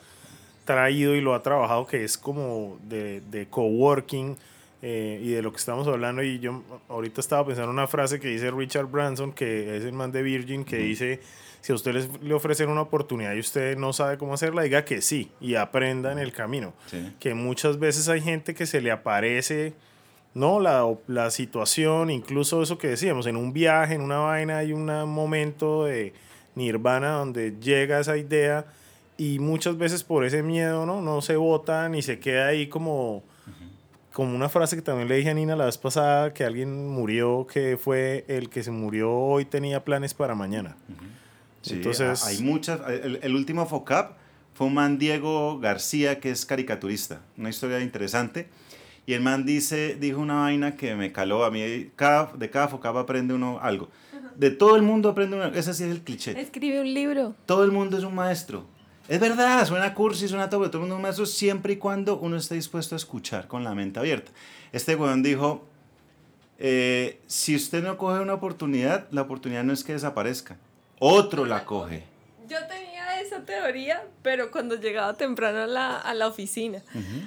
traído y lo ha trabajado, que es como de, de coworking eh, y de lo que estamos hablando. Y yo ahorita estaba pensando en una frase que dice Richard Branson, que es el man de Virgin, que dice, si a usted le ofrecen una oportunidad y usted no sabe cómo hacerla, diga que sí y aprenda en el camino. Que muchas veces hay gente que se le aparece... ¿no? La, la situación, incluso eso que decíamos, en un viaje, en una vaina, hay un momento de nirvana donde llega esa idea y muchas veces por ese miedo, ¿no? No se vota ni se queda ahí como, como una frase que también le dije a Nina la vez pasada, que alguien murió, que fue el que se murió hoy tenía planes para mañana. sí, Entonces, hay muchas, el, último FOCAP fue un man Diego García, que es caricaturista, una historia interesante. Y el man dice, dijo una vaina que me caló a mí, cada, de cada FOCAP aprende uno algo. De todo el mundo aprende uno, ese sí es el cliché. Escribe un libro. Todo el mundo es un maestro es verdad, suena cursi, suena todo, pero todo el mundo maestro siempre y cuando uno esté dispuesto a escuchar con la mente abierta. Este weón dijo, eh, si usted no coge una oportunidad, la oportunidad no es que desaparezca, otro la coge. Yo tenía teoría, pero cuando llegaba temprano a la, a la oficina,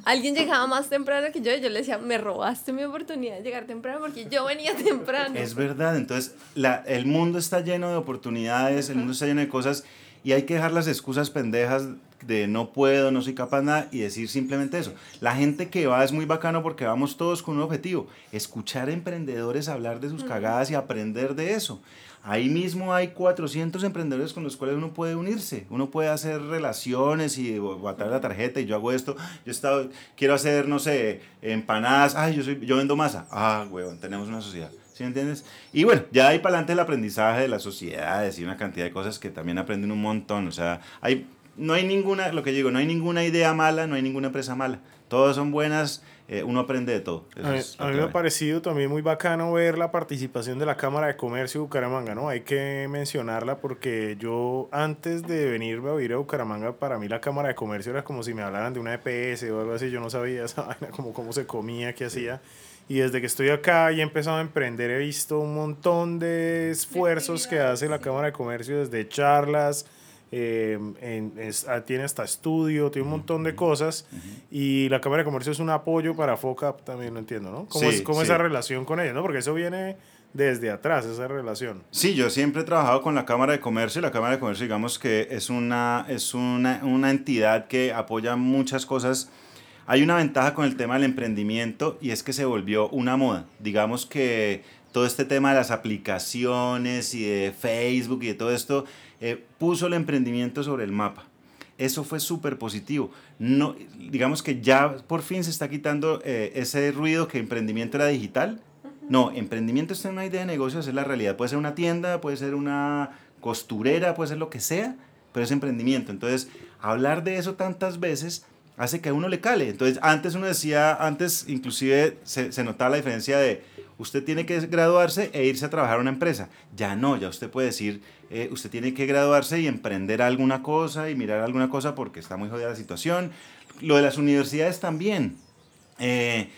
alguien llegaba más temprano que yo y yo le decía, me robaste mi oportunidad de llegar temprano porque yo venía temprano. Es verdad, entonces la, el mundo está lleno de oportunidades, el mundo está lleno de cosas y hay que dejar las excusas pendejas de no puedo, no soy capaz nada y decir simplemente eso. La gente que va es muy bacano porque vamos todos con un objetivo, escuchar a emprendedores hablar de sus cagadas y aprender de eso. Ahí mismo hay 400 emprendedores con los cuales uno puede unirse, uno puede hacer relaciones y guardar la tarjeta y yo hago esto, yo he estado, quiero hacer, no sé, empanadas, ay, yo, soy, yo vendo masa, ah, huevón, tenemos una sociedad. ¿Sí entiendes? Y bueno, ya hay para adelante el aprendizaje de las sociedades y una cantidad de cosas que también aprenden un montón. O sea, hay, no hay ninguna, lo que digo, no hay ninguna idea mala, no hay ninguna empresa mala. Todas son buenas, eh, uno aprende de todo. a, mí, me ha parecido también muy bacano ver la participación de la Cámara de Comercio de Bucaramanga, ¿no? Hay que mencionarla porque yo antes de venirme a vivir a Bucaramanga, para mí la Cámara de Comercio era como si me hablaran de una EPS o algo así, yo no sabía esa vaina, como cómo se comía, qué hacía. Y desde que estoy acá y he empezado a emprender, he visto un montón de esfuerzos que hace la Cámara de Comercio, desde charlas, eh, en, ah, tiene hasta estudio, tiene un montón de cosas. Y la Cámara de Comercio es un apoyo para FOCAP, también lo entiendo, ¿no? ¿Cómo es cómo esa relación con ella? ¿no? Porque eso viene desde atrás, esa relación. Sí, yo siempre he trabajado con la Cámara de Comercio. La Cámara de Comercio, digamos que es una, es una, una entidad que apoya muchas cosas hay una ventaja con el tema del emprendimiento y es que se volvió una moda. Digamos que todo este tema de las aplicaciones y de Facebook y de todo esto eh, puso el emprendimiento sobre el mapa. Eso fue súper positivo. No, digamos que ya por fin se está quitando eh, ese ruido que emprendimiento era digital. No, emprendimiento es una idea de negocio, es la realidad. Puede ser una tienda, puede ser una costurera, puede ser lo que sea, pero es emprendimiento. Entonces, hablar de eso tantas veces hace que a uno le cale. Entonces, antes uno decía, antes inclusive se, se, notaba la diferencia de usted tiene que graduarse e irse a trabajar a una empresa. Ya no, ya usted puede decir, eh, usted tiene que graduarse y emprender alguna cosa y mirar alguna cosa porque está muy jodida la situación. Lo de las universidades también. Eh,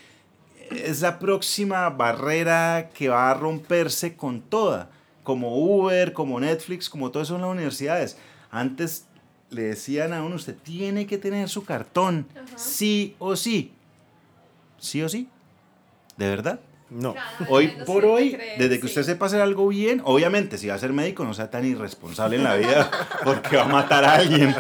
es la próxima barrera que va a romperse con toda, como Uber, como Netflix, como todo eso en las universidades. Antes le decían a uno, usted tiene que tener su cartón, sí o sí. ¿Sí o sí? ¿De verdad? No. Hoy por hoy, desde que usted sepa hacer algo bien, obviamente, si va a ser médico, no sea tan irresponsable en la vida porque va a matar a alguien.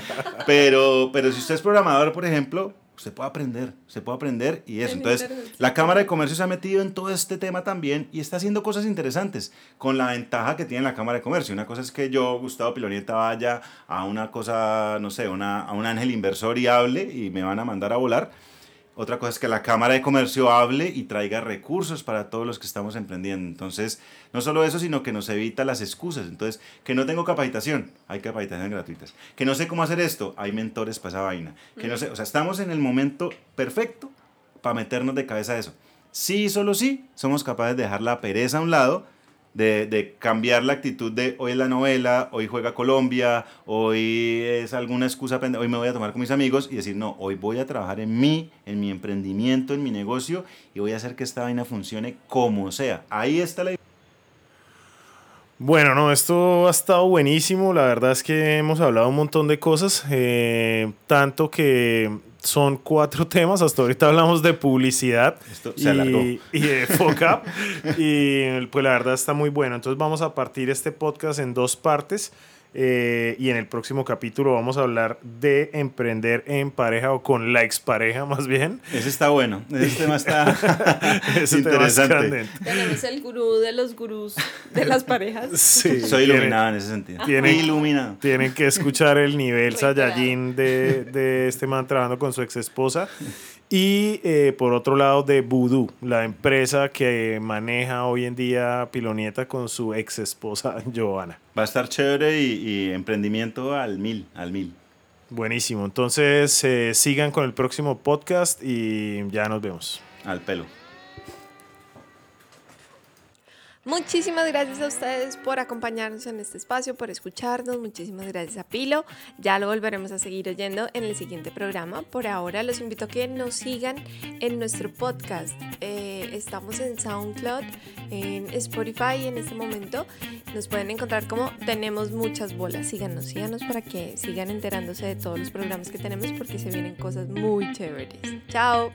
Pero, pero si usted es programador, por ejemplo, se puede aprender, se puede aprender y eso. Entonces, la Cámara de Comercio se ha metido en todo este tema también y está haciendo cosas interesantes con la ventaja que tiene la Cámara de Comercio. Una cosa es que yo, Gustavo Pilonieta, vaya a una cosa, no sé, una, a un ángel inversor y hable y me van a mandar a volar. Otra cosa es que la Cámara de Comercio hable y traiga recursos para todos los que estamos emprendiendo. Entonces, no solo eso, sino que nos evita las excusas. Entonces, que no tengo capacitación, hay capacitaciones gratuitas. Que no sé cómo hacer esto, hay mentores para esa vaina. Que no sé, o sea, estamos en el momento perfecto para meternos de cabeza a eso. Sí, solo sí, somos capaces de dejar la pereza a un lado de, de, cambiar la actitud de hoy es la novela, hoy juega Colombia, hoy es alguna excusa, hoy me voy a tomar con mis amigos y decir, no, hoy voy a trabajar en mí, en mi emprendimiento, en mi negocio y voy a hacer que esta vaina funcione como sea. Ahí está la... Bueno, no, esto ha estado buenísimo. La verdad es que hemos hablado un montón de cosas, eh, tanto que son cuatro temas. Hasta ahorita hablamos de publicidad y, y, de FOCAP. y pues la verdad está muy bueno. Entonces vamos a partir este podcast en dos partes. Eh, y en el próximo capítulo vamos a hablar de emprender en pareja o con la expareja más bien. Ese está bueno. Ese tema está interesante. Tenemos el gurú de los gurús de las parejas. Sí, Soy iluminado en ese sentido. Tienen, iluminado. Tienen que escuchar el nivel Saiyajin de, de este man trabajando con su ex esposa. Y eh, por otro lado, de Voodoo, la empresa que maneja hoy en día Pilonieta con su ex esposa Joana. Va a estar chévere y, emprendimiento al mil, al mil. Buenísimo. Entonces, eh, sigan con el próximo podcast y ya nos vemos. Al pelo. Muchísimas gracias a ustedes por acompañarnos en este espacio, por escucharnos. Muchísimas gracias a Pilo. Ya lo volveremos a seguir oyendo en el siguiente programa. Por ahora los invito a que nos sigan en nuestro podcast. Eh, estamos en SoundCloud, en Spotify en este momento. Nos pueden encontrar como tenemos muchas bolas. Síganos, síganos para que sigan enterándose de todos los programas que tenemos porque se vienen cosas muy chéveres. Chao.